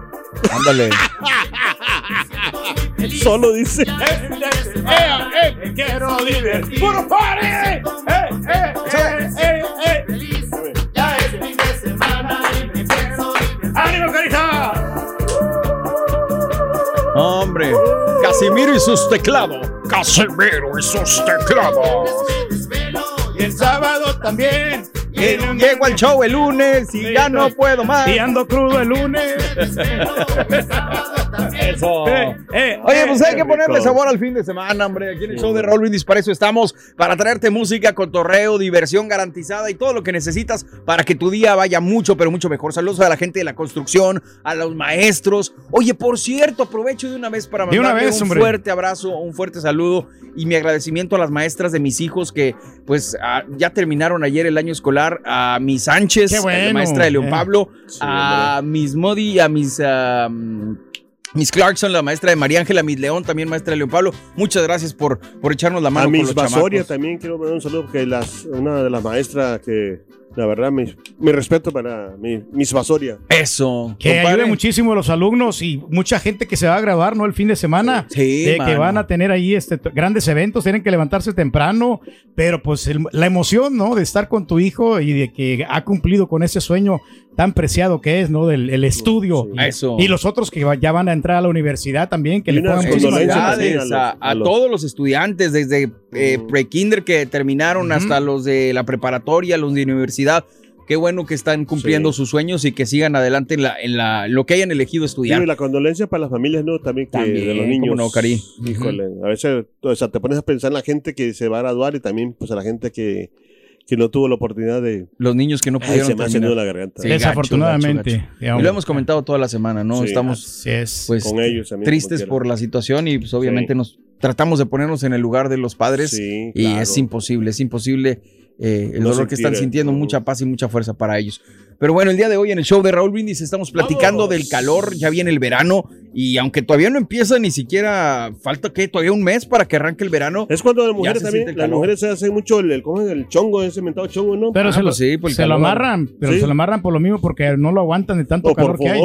[SPEAKER 2] Ándale.
[SPEAKER 4] Solo dice.
[SPEAKER 3] Eh, quiero divertir. ¡Puro party! ¡Eh, eh, eh, eh, eh! ¡Ánimo, carita!
[SPEAKER 2] Hombre, Casimiro y sus teclados.
[SPEAKER 1] Casimiro y sus teclados.
[SPEAKER 3] Y el sábado también.
[SPEAKER 2] Llego al show el lunes y ya no puedo más.
[SPEAKER 3] Y ando crudo el lunes.
[SPEAKER 2] Eso.
[SPEAKER 3] Eh, eh,
[SPEAKER 2] Oye, pues hay que ponerle sabor al fin de semana, hombre. Aquí en el show de Raúl Brindis, para eso estamos, para traerte música, cotorreo, diversión garantizada y todo lo que necesitas para que tu día vaya mucho, pero mucho mejor. Saludos a la gente de la construcción, a los maestros. Oye, por cierto, aprovecho de una vez para
[SPEAKER 3] una
[SPEAKER 2] mandarle
[SPEAKER 3] vez,
[SPEAKER 2] un
[SPEAKER 3] hombre.
[SPEAKER 2] fuerte abrazo, un fuerte saludo y mi agradecimiento a las maestras de mis hijos que, pues, ya terminaron ayer el año escolar. A mis Sánchez, la maestra de León
[SPEAKER 3] eh.
[SPEAKER 2] Pablo,
[SPEAKER 4] Sí,
[SPEAKER 2] a mis Modi, a mis... Miss Clarkson, la maestra de María Ángela, Miss León, también maestra de León Pablo. Muchas gracias por, por echarnos la mano
[SPEAKER 4] A Miss Basoria también quiero mandar un saludo porque las, una de las maestras que, la verdad, mi, mi respeto para mi, Miss Basoria.
[SPEAKER 2] Eso.
[SPEAKER 3] Que
[SPEAKER 2] compadre.
[SPEAKER 3] ayude muchísimo a los alumnos y mucha gente que se va a graduar, ¿no? El fin de semana.
[SPEAKER 2] Sí,
[SPEAKER 3] de que van a tener ahí este, grandes eventos, tienen que levantarse temprano, pero pues el- la emoción, ¿no? De estar con tu hijo y de que ha cumplido con ese sueño tan preciado que es, ¿no? Del el estudio.
[SPEAKER 4] Sí.
[SPEAKER 3] Y-
[SPEAKER 2] Eso.
[SPEAKER 3] Y los otros que ya van a entrar a la universidad también, que
[SPEAKER 4] Y
[SPEAKER 3] le pongan
[SPEAKER 4] a
[SPEAKER 2] a,
[SPEAKER 4] los-
[SPEAKER 2] a
[SPEAKER 4] a los-
[SPEAKER 2] todos los estudiantes, desde eh, pre-kinder que terminaron hasta los de la preparatoria, los de universidad. Qué bueno que están cumpliendo
[SPEAKER 4] Sí.
[SPEAKER 2] sus sueños y que sigan adelante en, la, en la, lo que hayan elegido estudiar.
[SPEAKER 4] Y la condolencia para las familias, ¿no? También que
[SPEAKER 2] También,
[SPEAKER 4] de los
[SPEAKER 2] cómo
[SPEAKER 4] niños.
[SPEAKER 2] no, Cari.
[SPEAKER 4] Híjole, a veces o sea, te pones a pensar en la gente que se va a graduar y también pues a la gente que, que no tuvo la oportunidad de...
[SPEAKER 2] Los niños que no
[SPEAKER 4] Ay,
[SPEAKER 2] pudieron
[SPEAKER 4] se me ha
[SPEAKER 2] terminar.
[SPEAKER 4] nudo la garganta.
[SPEAKER 2] Sí,
[SPEAKER 3] Desafortunadamente.
[SPEAKER 2] gacho, gacho, gacho.
[SPEAKER 3] digamos.
[SPEAKER 2] Y lo hemos comentado toda la semana, ¿no?
[SPEAKER 4] Sí,
[SPEAKER 2] Estamos
[SPEAKER 3] es.
[SPEAKER 2] pues
[SPEAKER 4] Con ellos también.
[SPEAKER 2] tristes por la situación y pues obviamente
[SPEAKER 4] Sí.
[SPEAKER 2] nos tratamos de ponernos en el lugar de los padres
[SPEAKER 4] Sí,
[SPEAKER 2] y
[SPEAKER 4] claro.
[SPEAKER 2] es imposible, es imposible eh, el
[SPEAKER 4] No
[SPEAKER 2] dolor que están sintiendo, mucha paz y mucha fuerza para ellos. Pero bueno, el día de hoy en el show de Raúl Brindis estamos platicando
[SPEAKER 4] ¡Vamos!
[SPEAKER 2] del calor, ya viene el verano y aunque todavía no empieza ni siquiera, falta que todavía un mes para que arranque el verano.
[SPEAKER 4] Es cuando las mujeres
[SPEAKER 2] se
[SPEAKER 4] también, las mujeres se hacen mucho el, el, ¿cómo es? el chongo, ese mentado chongo, ¿no?
[SPEAKER 3] Pero
[SPEAKER 2] Ah,
[SPEAKER 3] se, lo,
[SPEAKER 2] pues sí, por el
[SPEAKER 3] se lo amarran, pero
[SPEAKER 4] Sí.
[SPEAKER 3] se lo amarran por lo mismo porque no lo aguantan de tanto
[SPEAKER 4] O
[SPEAKER 3] calor que hay.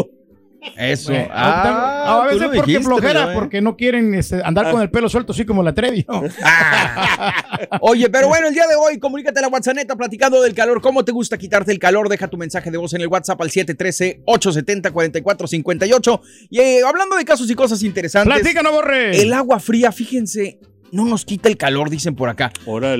[SPEAKER 2] Eso.
[SPEAKER 3] Bueno,
[SPEAKER 2] Ah,
[SPEAKER 3] a veces porque
[SPEAKER 2] dijiste,
[SPEAKER 3] flojera,
[SPEAKER 2] ¿eh?
[SPEAKER 3] porque no quieren este, andar
[SPEAKER 4] Ah.
[SPEAKER 3] con el pelo suelto así como la Trevi. ¿no?
[SPEAKER 2] Oye, pero bueno, el día de hoy, comunícate a la WhatsApp platicando del calor. ¿Cómo te gusta quitarte el calor? Deja tu mensaje de voz en el WhatsApp al 713-870-4458. Y eh, hablando de casos y cosas interesantes.
[SPEAKER 3] Platícanos, Borre.
[SPEAKER 2] El agua fría, fíjense, no nos quita el calor, dicen por acá.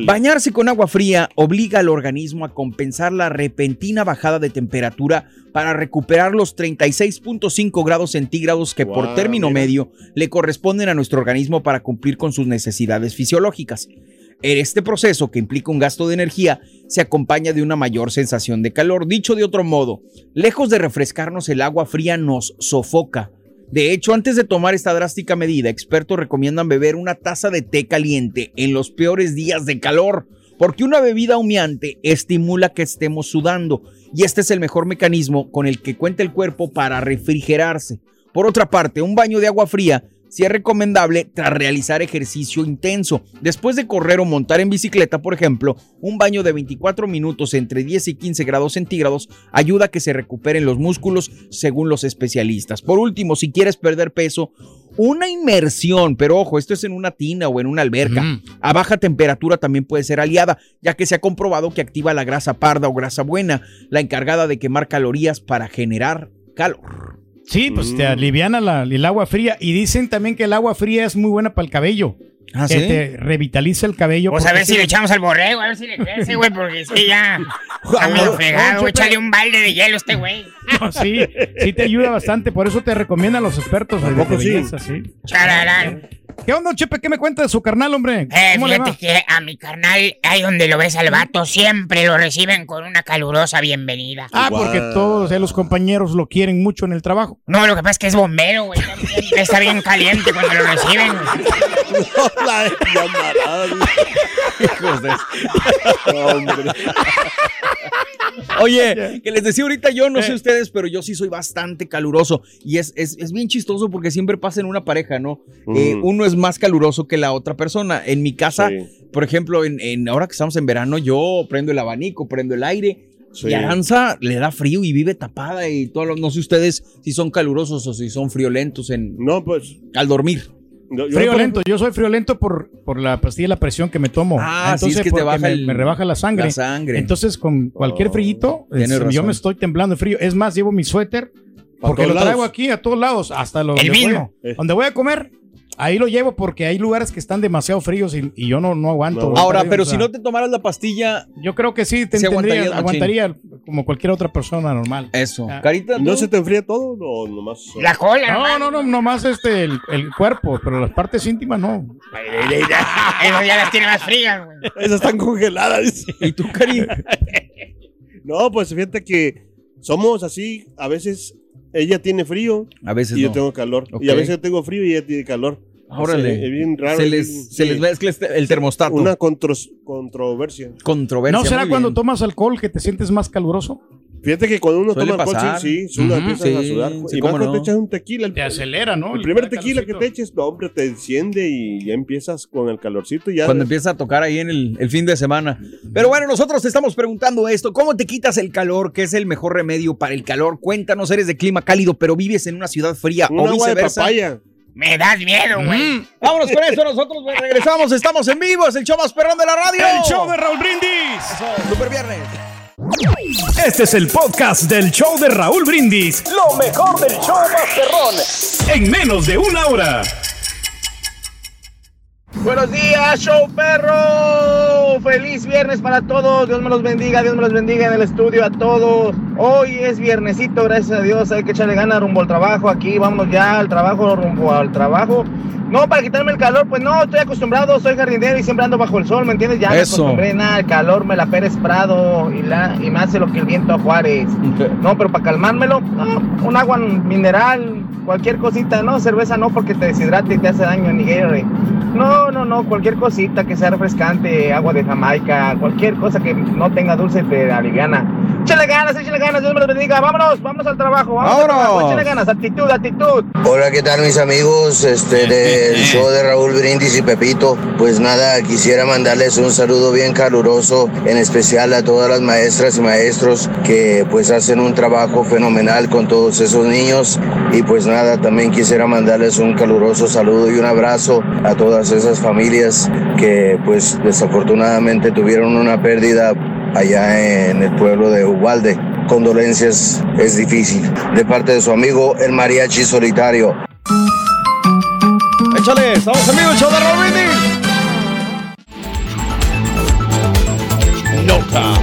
[SPEAKER 2] Bañarse con agua fría obliga al organismo a compensar la repentina bajada de temperatura para recuperar los 36.5 grados centígrados que por término
[SPEAKER 4] mira.
[SPEAKER 2] medio le corresponden a nuestro organismo para cumplir con sus necesidades fisiológicas. Este proceso, que implica un gasto de energía, se acompaña de una mayor sensación de calor. Dicho de otro modo, lejos de refrescarnos, el agua fría nos sofoca. De hecho, antes de tomar esta drástica medida, expertos recomiendan beber una taza de té caliente en los peores días de calor, porque una bebida humeante estimula que estemos sudando, y este es el mejor mecanismo con el que cuenta el cuerpo para refrigerarse. Por otra parte, un baño de agua fría sí es recomendable tras realizar ejercicio intenso. Después de correr o montar en bicicleta, por ejemplo, un baño de 24 minutos entre 10 y 15 grados centígrados ayuda a que se recuperen los músculos según los especialistas. Por último, si quieres perder peso, una inmersión, pero ojo, esto es en una tina o en una alberca,
[SPEAKER 3] Mm.
[SPEAKER 2] a baja temperatura también puede ser aliada, ya que se ha comprobado que activa la grasa parda o grasa buena, la encargada de quemar calorías para generar calor.
[SPEAKER 3] Sí, pues te
[SPEAKER 4] Mm.
[SPEAKER 3] aliviana la- el agua fría. Y dicen también que el agua fría es muy buena para el cabello.
[SPEAKER 2] ¿Ah,
[SPEAKER 3] que te revitaliza el cabello.
[SPEAKER 5] Pues a ver si
[SPEAKER 3] sí-
[SPEAKER 5] le echamos al borrego, a ver si le crece, güey, porque que ya está medio fregado, güey. Échale un balde de hielo a este güey.
[SPEAKER 3] No, sí, sí te ayuda bastante. Por eso te recomiendan los expertos de, de
[SPEAKER 4] poco sí?
[SPEAKER 3] sí.
[SPEAKER 5] Chararán.
[SPEAKER 3] ¿Qué onda, Chepe? ¿Qué me cuenta de su carnal, hombre?
[SPEAKER 5] Eh,
[SPEAKER 3] ¿Cómo le
[SPEAKER 5] fíjate que a mi carnal, ahí donde lo ves al vato, siempre lo reciben con una calurosa bienvenida.
[SPEAKER 3] Ah, porque todos eh, los compañeros lo quieren mucho en el trabajo.
[SPEAKER 5] No, lo que pasa es que es bombero, güey. Está bien caliente cuando lo reciben. güey.
[SPEAKER 4] la llamarada.
[SPEAKER 2] Hijos de-
[SPEAKER 4] Hombre.
[SPEAKER 2] Oye, que les decía ahorita yo, no sé ustedes, pero yo sí soy bastante caluroso. Y es, es, es bien chistoso porque siempre pasa en una pareja, ¿no? Eh, uno es más caluroso que la otra persona. En mi casa,
[SPEAKER 4] Sí.
[SPEAKER 2] por ejemplo, en, en- ahora que estamos en verano, yo prendo el abanico, prendo el aire.
[SPEAKER 4] Sí.
[SPEAKER 2] Y Aranza le da frío y vive tapada y todo lo- no sé ustedes si son calurosos o si son friolentos en,
[SPEAKER 4] No, pues.
[SPEAKER 2] al dormir.
[SPEAKER 4] Yo- yo,
[SPEAKER 3] Friolento, yo soy friolento por, por la pastilla de la presión que me tomo.
[SPEAKER 2] Ah, sí, es que te
[SPEAKER 3] porque
[SPEAKER 2] baja
[SPEAKER 3] me,
[SPEAKER 2] el-
[SPEAKER 3] me rebaja la sangre.
[SPEAKER 2] la sangre.
[SPEAKER 3] Entonces, con cualquier
[SPEAKER 4] Oh,
[SPEAKER 3] frillito,
[SPEAKER 2] tienes
[SPEAKER 3] es- yo me estoy temblando de frío. Es más, llevo mi suéter porque lo traigo
[SPEAKER 4] lados.
[SPEAKER 3] aquí a todos lados, hasta lo
[SPEAKER 5] El
[SPEAKER 3] donde
[SPEAKER 5] mismo.
[SPEAKER 3] voy,
[SPEAKER 4] Eh.
[SPEAKER 3] donde voy a comer. Ahí lo llevo porque hay lugares que están demasiado fríos y, y yo no, no aguanto.
[SPEAKER 4] No.
[SPEAKER 2] Ahora, pero
[SPEAKER 3] o sea,
[SPEAKER 2] si no te tomaras la pastilla,
[SPEAKER 3] Yo creo que sí, te tendría- aguantaría como cualquier otra persona normal.
[SPEAKER 2] eso.
[SPEAKER 3] Ah.
[SPEAKER 2] Carita,
[SPEAKER 4] ¿No se te enfría todo o nomás?
[SPEAKER 5] La cola,
[SPEAKER 3] No, no, no, nomás este, el, el cuerpo, pero las partes íntimas no.
[SPEAKER 5] Esas ya las tiene más frías, güey.
[SPEAKER 4] Esas están congeladas.
[SPEAKER 2] ¿Y tú, Cari?
[SPEAKER 4] No, pues fíjate que somos así. A veces ella tiene frío
[SPEAKER 2] A veces
[SPEAKER 4] y yo tengo calor. Y a veces yo tengo frío y ella tiene calor.
[SPEAKER 2] Órale.
[SPEAKER 4] Es, es bien raro.
[SPEAKER 2] se
[SPEAKER 4] es
[SPEAKER 2] les,
[SPEAKER 4] bien-
[SPEAKER 2] se
[SPEAKER 4] sí.
[SPEAKER 2] les mezcla este- el termostato.
[SPEAKER 4] Una contros- controversia.
[SPEAKER 2] controversia.
[SPEAKER 3] ¿No será cuando tomas alcohol que te sientes más caluroso?
[SPEAKER 4] Fíjate que cuando uno
[SPEAKER 2] Suele
[SPEAKER 4] toma alcohol,
[SPEAKER 2] pasar.
[SPEAKER 4] sí, sí, suda,
[SPEAKER 3] Ujú,
[SPEAKER 4] empiezas a
[SPEAKER 2] sí,
[SPEAKER 4] sudar.
[SPEAKER 2] sí,
[SPEAKER 4] y
[SPEAKER 2] cómo
[SPEAKER 4] más cuando
[SPEAKER 2] no.
[SPEAKER 4] te echas un tequila. El,
[SPEAKER 3] Te acelera, ¿no?
[SPEAKER 4] el primer tequila que te eches, no, hombre, te enciende y ya empiezas con el calorcito. y Ya
[SPEAKER 2] Cuando empieza a tocar ahí en el, el fin de semana. Pero bueno, nosotros te estamos preguntando esto. ¿Cómo te quitas el calor? ¿Qué es el mejor remedio para el calor? Cuéntanos, eres de clima cálido, pero vives en una ciudad fría
[SPEAKER 4] un
[SPEAKER 2] o
[SPEAKER 4] agua de
[SPEAKER 2] viceversa.
[SPEAKER 4] papaya.
[SPEAKER 5] Me das miedo, güey.
[SPEAKER 2] Mm. Vámonos con esto, nosotros regresamos, estamos en vivo, es el show más perrón de la radio.
[SPEAKER 7] El show de Raúl Brindis.
[SPEAKER 2] Eso, Super Viernes.
[SPEAKER 7] Este es el podcast del show de Raúl Brindis. Lo mejor del show Masterrón. En menos de una hora.
[SPEAKER 9] Buenos días, show perro. Feliz viernes para todos. Dios me los bendiga, Dios me los bendiga en el estudio a todos. Hoy es viernesito, gracias a Dios. Hay que echarle ganas rumbo al trabajo. Aquí vámonos ya al trabajo, rumbo al trabajo. No, para quitarme el calor, pues no, estoy acostumbrado, soy jardinero y siempre ando bajo el sol, ¿me entiendes? Ya me
[SPEAKER 2] Eso.
[SPEAKER 9] acostumbré, nada, el calor me la Pérez Prado y, la, y me hace lo que el viento a Juárez. No, pero para calmármelo, no, un agua mineral, cualquier cosita, no, cerveza no porque te deshidrata y te hace daño ni Gatorade. No, no, no, cualquier cosita que sea refrescante, agua de Jamaica, cualquier cosa que no tenga dulce te aliviana. Échale ganas, échale ganas, Dios me los bendiga. Vámonos, vámonos al trabajo, vámonos al
[SPEAKER 2] Vámonos.
[SPEAKER 9] trabajo, échale ganas, actitud, actitud.
[SPEAKER 11] Hola, ¿qué tal mis amigos este, del show de Raúl Brindis y Pepito? Pues nada, quisiera mandarles un saludo bien caluroso, en especial a todas las maestras y maestros que pues hacen un trabajo fenomenal con todos esos niños. Y pues nada, también quisiera mandarles un caluroso saludo y un abrazo a todas esas familias que pues desafortunadamente tuvieron una pérdida allá en el pueblo de Ubalde. Condolencias, es difícil. De parte de su amigo el mariachi solitario.
[SPEAKER 2] Échale, estamos en vivo, show de Raúl Brindis. Nota,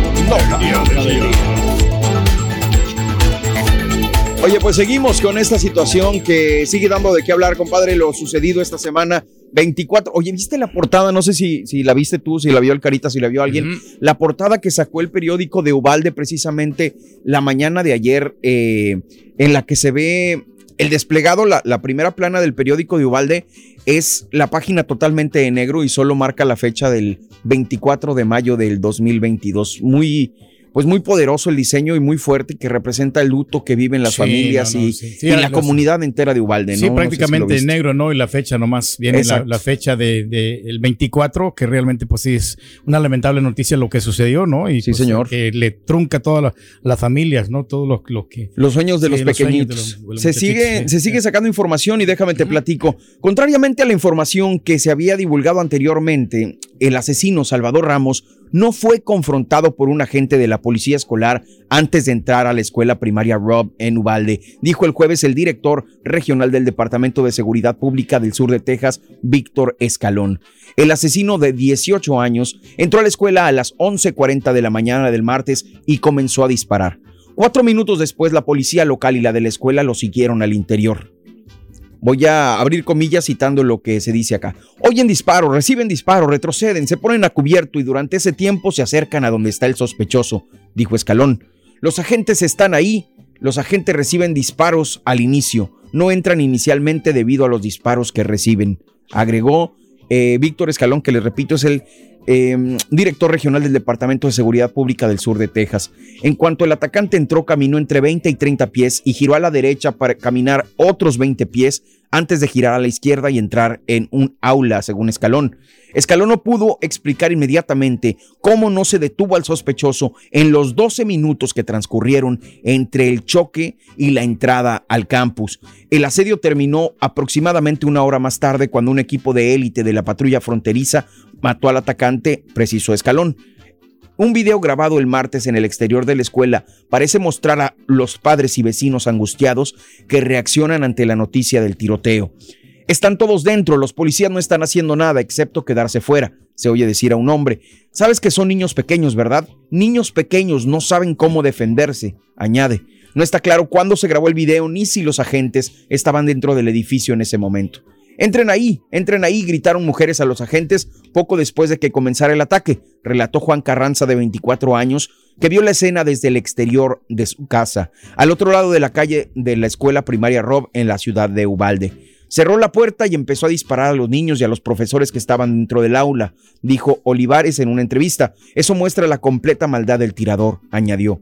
[SPEAKER 2] Oye, pues seguimos con esta situación que sigue dando de qué hablar, compadre, lo sucedido esta semana 24. Oye, ¿viste la portada? No sé si, si la viste tú, si la vio el Carita, si la vio alguien. La portada que sacó el periódico de Ubalde precisamente la mañana de ayer, eh, en la que se ve el desplegado, la, la primera plana del periódico de Ubalde es la página totalmente de negro y solo marca la fecha del 24 de mayo del 2022. Muy, pues muy poderoso el diseño y muy fuerte que representa el luto que viven las
[SPEAKER 3] Sí,
[SPEAKER 2] familias
[SPEAKER 3] no, no,
[SPEAKER 2] y,
[SPEAKER 3] sí. Sí,
[SPEAKER 2] y la
[SPEAKER 3] los-
[SPEAKER 2] comunidad entera de Ubalde.
[SPEAKER 3] Sí,
[SPEAKER 2] ¿no? No sé si
[SPEAKER 3] prácticamente negro, ¿no? Y la fecha nomás viene la, fecha de, de el 24, que realmente pues sí es una lamentable noticia lo que sucedió, ¿no? Y
[SPEAKER 2] Sí,
[SPEAKER 3] pues,
[SPEAKER 2] señor.
[SPEAKER 3] Que le trunca a todas la- las familias, ¿no? Todo lo, lo que...
[SPEAKER 2] Los sueños de los
[SPEAKER 3] los de
[SPEAKER 2] pequeñitos.
[SPEAKER 3] los- de los
[SPEAKER 2] se, sigue, se sigue sacando información y déjame te platico. Contrariamente a la información que se había divulgado anteriormente, el asesino Salvador Ramos no fue confrontado por un agente de la policía escolar antes de entrar a la escuela primaria Rob en Ubalde, dijo el jueves el director regional del Departamento de Seguridad Pública del sur de Texas, Víctor Escalón. El asesino de 18 años entró a la escuela a las 11.40 de la mañana del martes y comenzó a disparar. Cuatro minutos después, la policía local y la de la escuela lo siguieron al interior. Voy a abrir comillas citando lo que se dice acá. Oyen disparo, reciben disparo, retroceden, se ponen a cubierto y durante ese tiempo se acercan a donde está el sospechoso, dijo Escalón. Los agentes están ahí, los agentes reciben disparos al inicio, no entran inicialmente debido a los disparos que reciben. Agregó eh, Víctor Escalón, que le repito, es el eh, director regional del Departamento de Seguridad Pública del sur de Texas. En cuanto el atacante entró, caminó entre 20 y 30 pies y giró a la derecha para caminar otros 20 pies antes de girar a la izquierda y entrar en un aula, según Escalón. Escalón no pudo explicar inmediatamente cómo no se detuvo al sospechoso en los 12 minutos que transcurrieron entre el choque y la entrada al campus. El asedio terminó aproximadamente una hora más tarde cuando un equipo de élite de la patrulla fronteriza mató al atacante, precisó Escalón. Un video grabado el martes en el exterior de la escuela parece mostrar a los padres y vecinos angustiados que reaccionan ante la noticia del tiroteo. Están todos dentro, los policías no están haciendo nada excepto quedarse fuera, se oye decir a un hombre. Sabes que son niños pequeños, ¿verdad? Niños pequeños no saben cómo defenderse, añade. No está claro cuándo se grabó el video ni si los agentes estaban dentro del edificio en ese momento. Entren ahí, entren ahí, gritaron mujeres a los agentes poco después de que comenzara el ataque, relató Juan Carranza de 24 años, que vio la escena desde el exterior de su casa, al otro lado de la calle de la escuela primaria Rob en la ciudad de Ubalde. Cerró la puerta y empezó a disparar a los niños y a los profesores que estaban dentro del aula, dijo Olivares en una entrevista. Eso muestra la completa maldad del tirador, añadió.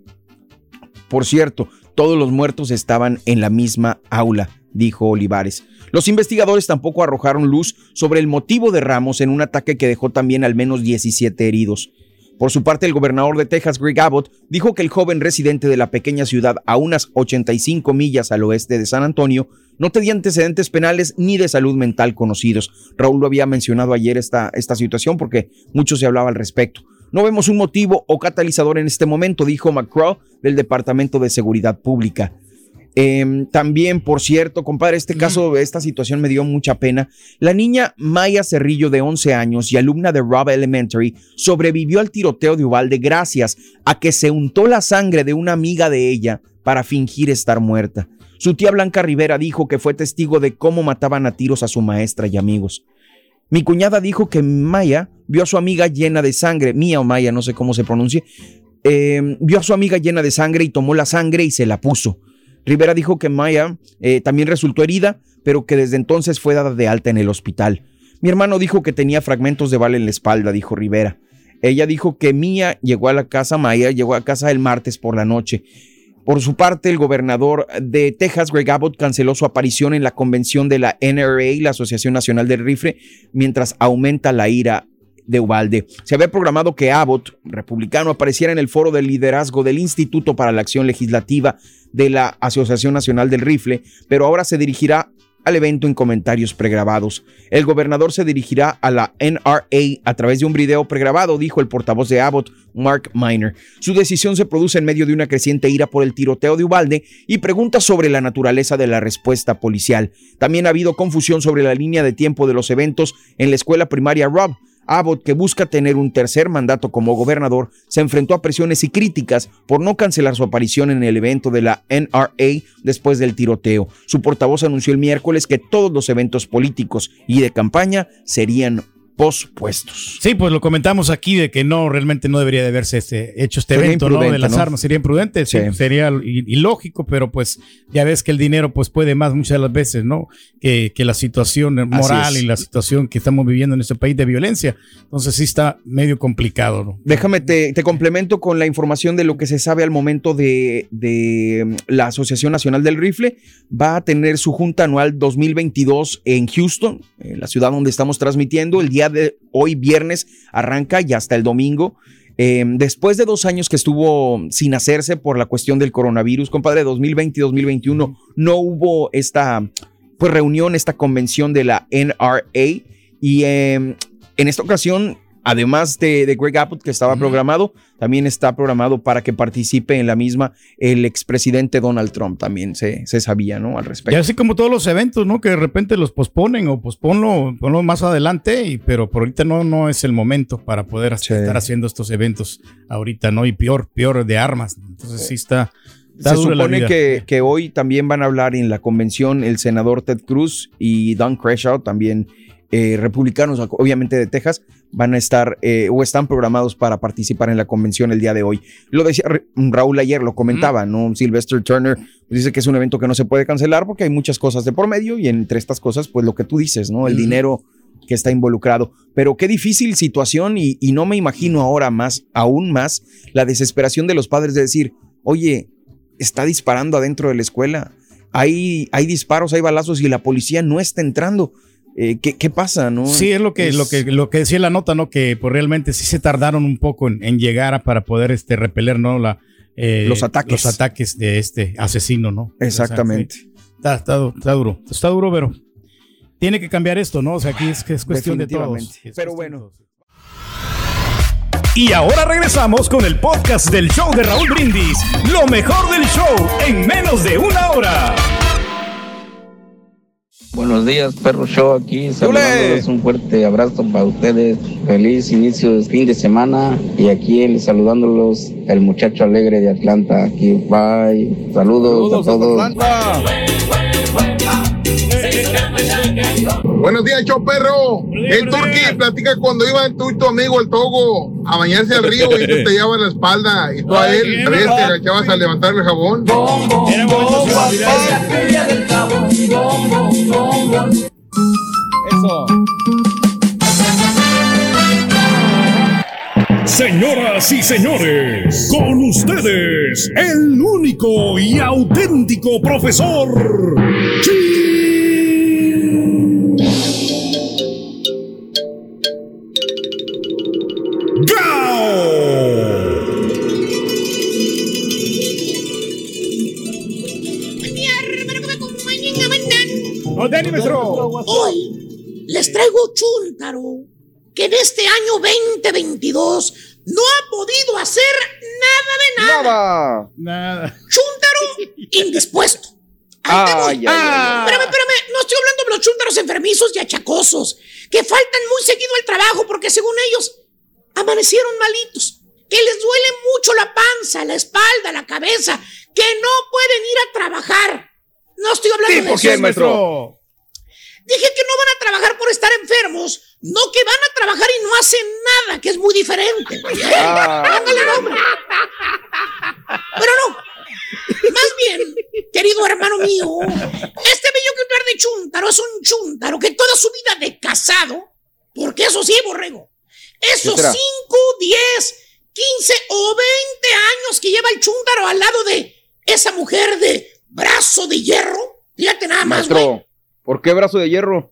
[SPEAKER 2] Por cierto, todos los muertos estaban en la misma aula, dijo Olivares. Los investigadores tampoco arrojaron luz sobre el motivo de Ramos en un ataque que dejó también al menos 17 heridos. Por su parte, el gobernador de Texas, Greg Abbott, dijo que el joven residente de la pequeña ciudad a unas 85 millas al oeste de San Antonio no tenía antecedentes penales ni de salud mental conocidos. Raúl lo había mencionado ayer esta, esta situación porque mucho se hablaba al respecto. No vemos un motivo o catalizador en este momento, dijo McCraw del Departamento de Seguridad Pública. Eh, también, por cierto, compadre, este caso, esta situación me dio mucha pena. La niña Maya Cerrillo, de 11 años y alumna de Rob Elementary, sobrevivió al tiroteo de Uvalde gracias a que se untó la sangre de una amiga de ella para fingir estar muerta. Su tía Blanca Rivera dijo que fue testigo de cómo mataban a tiros a su maestra y amigos. Mi cuñada dijo que Maya vio a su amiga llena de sangre, Mía o Maya, no sé cómo se pronuncie, eh, vio a su amiga llena de sangre y tomó la sangre y se la puso. Rivera dijo que Maya eh, también resultó herida, pero que desde entonces fue dada de alta en el hospital. Mi hermano dijo que tenía fragmentos de bala en la espalda, dijo Rivera. Ella dijo que Mía llegó a la casa, Maya llegó a casa el martes por la noche. Por su parte, el gobernador de Texas, Greg Abbott, canceló su aparición en la convención de la NRA, la Asociación Nacional del Rifle, mientras aumenta la ira de Ubalde. Se había programado que Abbott, republicano, apareciera en el foro del liderazgo del Instituto para la Acción Legislativa de la Asociación Nacional del Rifle, pero ahora se dirigirá al evento en comentarios pregrabados. El gobernador se dirigirá a la NRA a través de un video pregrabado, dijo el portavoz de Abbott, Mark Miner. Su decisión se produce en medio de una creciente ira por el tiroteo de Ubalde y pregunta sobre la naturaleza de la respuesta policial. También ha habido confusión sobre la línea de tiempo de los eventos en la escuela primaria Rob. Abbott, que busca tener un tercer mandato como gobernador, se enfrentó a presiones y críticas por no cancelar su aparición en el evento de la NRA después del tiroteo. Su portavoz anunció el miércoles que todos los eventos políticos y de campaña serían pospuestos.
[SPEAKER 3] Sí, pues lo comentamos aquí de que no, realmente no debería de haberse este, hecho este
[SPEAKER 2] Sería
[SPEAKER 3] evento, ¿no? De las
[SPEAKER 2] ¿no?
[SPEAKER 3] armas, sería imprudente, sí,
[SPEAKER 2] Sí.
[SPEAKER 3] sería ilógico, pero pues ya ves que el dinero pues puede más muchas de las veces, ¿no? Que, que la situación moral y la situación que estamos viviendo en este país de violencia. Entonces sí está medio complicado, ¿no?
[SPEAKER 2] Déjame, te, te complemento con la información de lo que se sabe al momento de, de, mm, la Asociación Nacional del Rifle. Va a tener su junta anual 2022 en Houston, en la ciudad donde estamos transmitiendo. El día de hoy, viernes, arranca y hasta el domingo. Eh, después de dos años que estuvo sin hacerse por la cuestión del coronavirus, compadre, 2020 y 2021, no hubo esta pues, reunión, esta convención de la NRA. Y eh, en esta ocasión, además de, de Greg Abbott, que estaba programado, también está programado para que participe en la misma el expresidente Donald Trump. También se, se sabía, ¿no? Al
[SPEAKER 3] Y
[SPEAKER 2] respecto.
[SPEAKER 3] así como todos los eventos, ¿no? Que de repente los posponen o posponlo, ponlo más adelante, y, pero por ahorita no, no es el momento para poder estar haciendo estos eventos ahorita, ¿no? Y peor, peor de armas. Entonces sí está. está
[SPEAKER 2] Se supone que, que hoy también van a hablar en la convención el senador Ted Cruz y Don Creshaw, también eh, republicanos, obviamente de Texas, van a estar eh, o están programados para participar en la convención el día de hoy. Lo decía Ra- Raúl ayer, lo comentaba, ¿no? Sylvester Turner dice que es un evento que no se puede cancelar porque hay muchas cosas de por medio y entre estas cosas, pues lo que tú dices, ¿no? El dinero que está involucrado. Pero qué difícil situación y, y no me imagino ahora más, aún más, la desesperación de los padres de decir, oye, está disparando adentro de la escuela, hay, hay disparos, hay balazos y la policía no está entrando. Eh, ¿qué, qué pasa? No?
[SPEAKER 3] Sí, es lo que, lo que, lo que decía la nota, ¿no? Que pues, realmente sí se tardaron un poco en, en llegar a- para poder este, repeler, ¿no? La, eh,
[SPEAKER 2] Los ataques.
[SPEAKER 3] Los ataques de este asesino, ¿no?
[SPEAKER 2] Exactamente.
[SPEAKER 3] O sea, sí. está, está está duro. Está duro, pero tiene que cambiar esto, ¿no? O sea, aquí es que es cuestión de todos.
[SPEAKER 2] Pero bueno.
[SPEAKER 7] Y ahora regresamos con el podcast del show de Raúl Brindis. Lo mejor del show en menos de una hora.
[SPEAKER 12] Buenos días, perro show aquí. Saludándoles un fuerte abrazo para ustedes. Feliz inicio de fin de semana. Y aquí el- saludándolos, el muchacho alegre de Atlanta. Aquí, bye. Saludos, a todos.
[SPEAKER 13] Buenos días, show perro. El Turqui platica cuando iban tú y tu amigo el Togo a bañarse al río y tú te llevabas la espalda y tú a él a veces te agachabas a levantar el jabón.
[SPEAKER 7] Señoras y señores, con ustedes, el único y auténtico profesor.
[SPEAKER 14] Hoy traigo Chuntaro, que en este año 2022 no ha podido hacer nada de nada.
[SPEAKER 2] Nada.
[SPEAKER 3] Nada.
[SPEAKER 14] Chuntaro indispuesto. Ahí
[SPEAKER 2] ay, ay.
[SPEAKER 14] Espérame, espérame. No estoy hablando de los chúntaros enfermizos y achacosos, que faltan muy seguido al trabajo porque según ellos amanecieron malitos, que les duele mucho la panza, la espalda, la cabeza, que no pueden ir a trabajar. No estoy hablando de
[SPEAKER 2] ¿Tipo
[SPEAKER 14] eso.
[SPEAKER 2] quién, maestro?
[SPEAKER 14] Dije que no van a trabajar por estar enfermos, no que van a trabajar y no hacen nada, que es muy diferente.
[SPEAKER 2] Ah.
[SPEAKER 14] Pero no. Más bien, querido hermano mío, este bello ejemplar de chúntaro es un chúntaro que toda su vida de casado, porque eso sí, borrego, esos
[SPEAKER 2] ¿Qué será?
[SPEAKER 14] 5, 10, 15 o 20 años que lleva el chúntaro al lado de esa mujer de brazo de hierro, fíjate nada más, güey.
[SPEAKER 2] ¿Por qué brazo de hierro?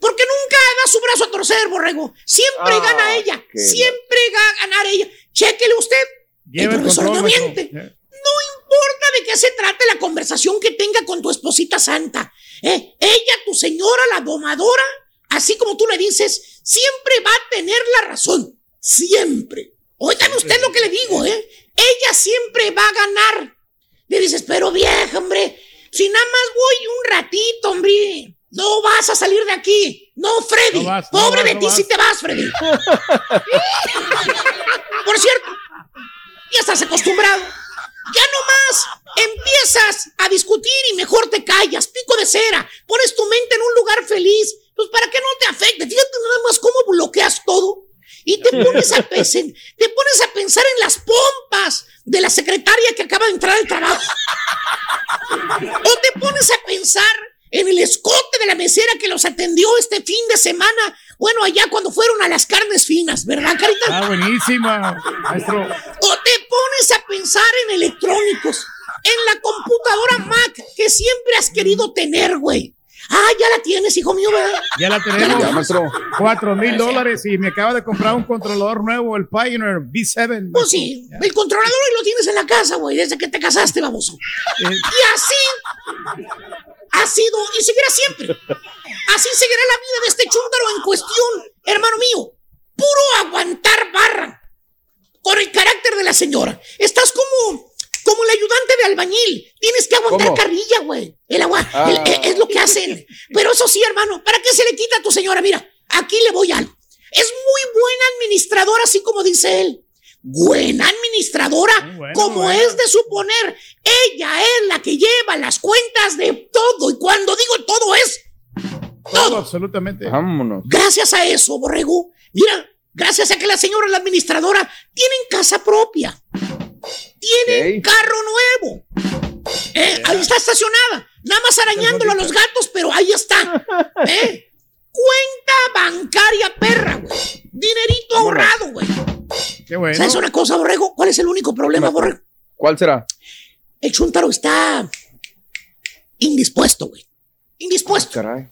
[SPEAKER 14] Porque nunca da su brazo a torcer, borrego. Siempre
[SPEAKER 2] Ah,
[SPEAKER 14] gana ella.
[SPEAKER 2] qué
[SPEAKER 14] Siempre va a ganar ella. Chéquele usted.
[SPEAKER 3] Lleva
[SPEAKER 14] el profesor no miente. No importa de qué se trate la conversación que tenga con tu esposita santa. ¿eh? Ella, tu señora, la domadora, así como tú le dices, siempre va a tener la razón. Siempre. Oigan usted lo que le digo, ¿eh? Ella siempre va a ganar. Le dices, pero vieja, hombre, si nada más voy un ratito, hombre. No vas a salir de aquí. No, Freddy.
[SPEAKER 3] No vas, no
[SPEAKER 14] Pobre
[SPEAKER 3] vas,
[SPEAKER 14] de
[SPEAKER 3] no
[SPEAKER 14] ti si te vas, Freddy. Por cierto, ya estás acostumbrado. Ya nomás empiezas a discutir y mejor te callas, pico de cera, pones tu mente en un lugar feliz, pues para que no te afecte. Fíjate nada más cómo bloqueas todo y te pones a pensar, te pones a pensar en las pompas de la secretaria que acaba de entrar al trabajo. O te pones a pensar en el escote de la mesera que los atendió este fin de semana. Bueno, allá cuando fueron a las carnes finas, ¿verdad, Carita?
[SPEAKER 3] Ah, buenísima, maestro.
[SPEAKER 14] O te pones a pensar en electrónicos, en la computadora Mac que siempre has querido tener, güey. Ah, ya la tienes, hijo mío, ¿verdad?
[SPEAKER 3] Ya la
[SPEAKER 2] Ya,
[SPEAKER 3] tenemos.
[SPEAKER 2] maestro.
[SPEAKER 3] Cuatro mil dólares y me acaba de comprar un controlador nuevo, el Pioneer V7.
[SPEAKER 14] Pues sí, el controlador lo tienes en la casa, güey, desde que te casaste, baboso.
[SPEAKER 3] Eh,
[SPEAKER 14] Y así ha sido y seguirá siempre. Así seguirá la vida de este chúntaro en cuestión, hermano mío. Puro aguantar barra. Con el carácter de la señora. Estás como, como el ayudante de albañil. Tienes que aguantar
[SPEAKER 2] ¿Cómo?
[SPEAKER 14] carrilla, güey. El agua,
[SPEAKER 2] Ah.
[SPEAKER 14] el- eh, es lo que hacen. Pero eso sí, hermano, ¿para qué se le quita a tu señora? Mira, aquí le voy algo. Es muy buena administradora, así como dice él. Buena administradora,
[SPEAKER 3] bueno,
[SPEAKER 14] como
[SPEAKER 3] bueno.
[SPEAKER 14] es de suponer. Ella es la que lleva las cuentas de todo. Y cuando digo todo es
[SPEAKER 3] todo, absolutamente.
[SPEAKER 2] Vámonos.
[SPEAKER 14] gracias a eso, borrego. Mira, gracias a que la señora, la administradora, tienen casa propia. Tienen
[SPEAKER 2] Ok.
[SPEAKER 14] carro nuevo. Eh, ahí está estacionada. Nada más arañándolo a los gatos, pero ahí está. ¿Eh? cuenta bancaria perra, güey. Dinerito ahorrado, güey.
[SPEAKER 3] Qué bueno.
[SPEAKER 14] ¿Sabes una cosa, Borrego? ¿Cuál es el único problema, Borrego?
[SPEAKER 2] ¿Cuál será?
[SPEAKER 14] El chuntaro está indispuesto, güey. Indispuesto.
[SPEAKER 2] Caray.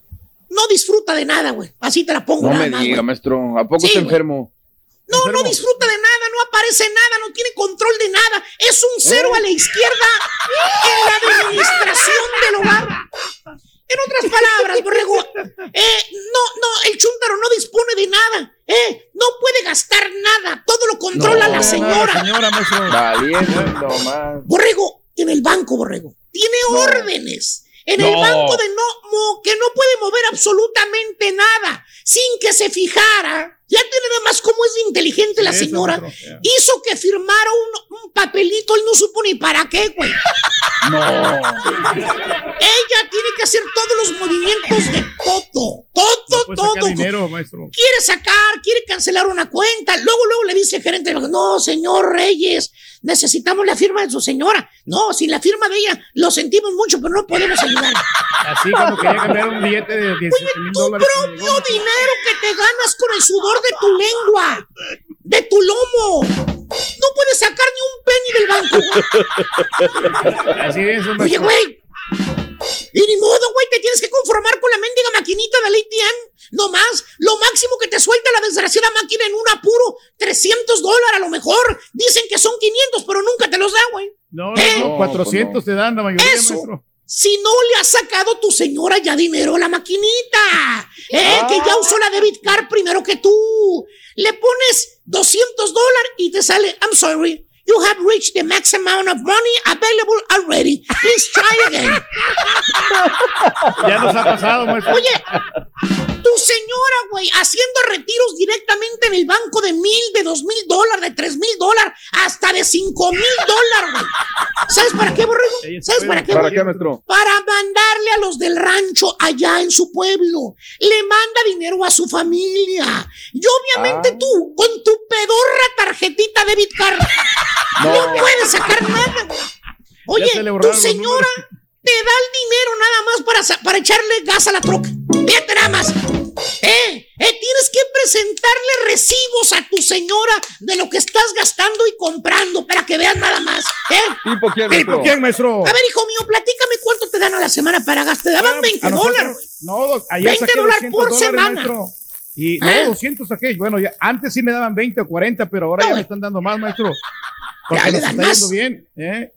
[SPEAKER 14] No disfruta de nada, güey. Así te la pongo
[SPEAKER 2] No
[SPEAKER 14] nada
[SPEAKER 2] me diga, maestro. ¿A poco
[SPEAKER 14] Sí,
[SPEAKER 2] está enfermo?
[SPEAKER 14] No, no disfruta de nada, no aparece nada, no tiene control de nada. Es un cero
[SPEAKER 2] ¿Eh?
[SPEAKER 14] a la izquierda en la administración del hogar. En otras palabras, borrego, eh, no, no, el chúntaro no dispone de nada, eh, no puede gastar nada, todo lo controla la señora. Borrego, en el banco, Borrego. Tiene órdenes. En el banco de no, mo- que no puede mover absolutamente nada sin que se fijara. Ya tiene nada más cómo es inteligente la señora. Hizo que firmara un, un papelito, él no supo ni para qué, güey. Ella tiene que hacer todos los movimientos de todo. Todo, todo.
[SPEAKER 3] saca dinero, maestro.
[SPEAKER 14] Quiere sacar, quiere cancelar una cuenta. Luego, luego le dice el gerente, no, señor Reyes, necesitamos la firma de su señora. No, sin la firma de ella, lo sentimos mucho, pero no podemos ayudar.
[SPEAKER 3] Así como quería cambiar un billete de 17 mil
[SPEAKER 14] Tu
[SPEAKER 3] dólares. que me
[SPEAKER 14] propio dinero que te ganas con el sudor de tu lengua, de tu lomo. No puedes sacar ni un penny del banco.
[SPEAKER 3] Así es,
[SPEAKER 14] Oye, güey. Y ni modo, güey, te tienes que conformar con la mendiga maquinita del ATM. No más, lo máximo que te suelta la desgraciada máquina en un apuro, 300 dólares a lo mejor. Dicen que son 500, pero nunca te los da, güey.
[SPEAKER 3] No,
[SPEAKER 14] ¿Eh?
[SPEAKER 3] no, no, 400 te dan la mayoría,
[SPEAKER 14] Eso.
[SPEAKER 3] maestro.
[SPEAKER 14] Si no le ha sacado tu señora ya dinero a la maquinita, ¿eh? que ya usó la debit card primero que tú. Le pones 200 dólares y te sale, I'm sorry, you have reached the max amount of money available already. Please try again.
[SPEAKER 3] Ya nos ha pasado, maestro.
[SPEAKER 14] Oye, tu señora, güey, haciendo retiros directamente en el banco de mil, de dos mil dólares, de tres mil dólares, hasta de cinco mil dólares, güey. ¿Sabes para qué, borrego? ¿Sabes para qué,
[SPEAKER 2] ¿Para qué, maestro?
[SPEAKER 14] Para mandarle a los del rancho allá en su pueblo. Le manda dinero a su familia. Y obviamente
[SPEAKER 2] Ah.
[SPEAKER 14] tú, con tu pedorra tarjetita de Bitcard, no.
[SPEAKER 2] No.
[SPEAKER 14] puedes sacar nada. güey. Oye,
[SPEAKER 3] se
[SPEAKER 14] tu señora te da el dinero nada más para, para echarle gas a la troca. Fíjate nada más. Eh, eh, tienes que presentarle recibos a tu señora de lo que estás gastando y comprando para que veas nada más. ¿eh?
[SPEAKER 2] ¿Tipo quién,
[SPEAKER 3] ¿Y
[SPEAKER 2] maestro?
[SPEAKER 3] por quién, maestro?
[SPEAKER 14] A ver, hijo mío, platícame cuánto te dan a la semana para gastar. Te daban 20
[SPEAKER 3] A nosotros-
[SPEAKER 14] dólares. güey.
[SPEAKER 3] No, ayer
[SPEAKER 14] 20
[SPEAKER 3] saqué
[SPEAKER 14] dólares
[SPEAKER 3] 200
[SPEAKER 14] por
[SPEAKER 3] dólares,
[SPEAKER 14] semana.
[SPEAKER 3] maestro. Y no,
[SPEAKER 14] ¿Eh?
[SPEAKER 3] 200 saqué. Bueno, ya, antes sí me daban 20 o 40, pero ahora
[SPEAKER 14] No,
[SPEAKER 3] ya me están dando más, maestro. Porque
[SPEAKER 14] Ya le
[SPEAKER 3] nos
[SPEAKER 14] dan
[SPEAKER 3] está
[SPEAKER 14] más.
[SPEAKER 3] yendo bien. ¿eh?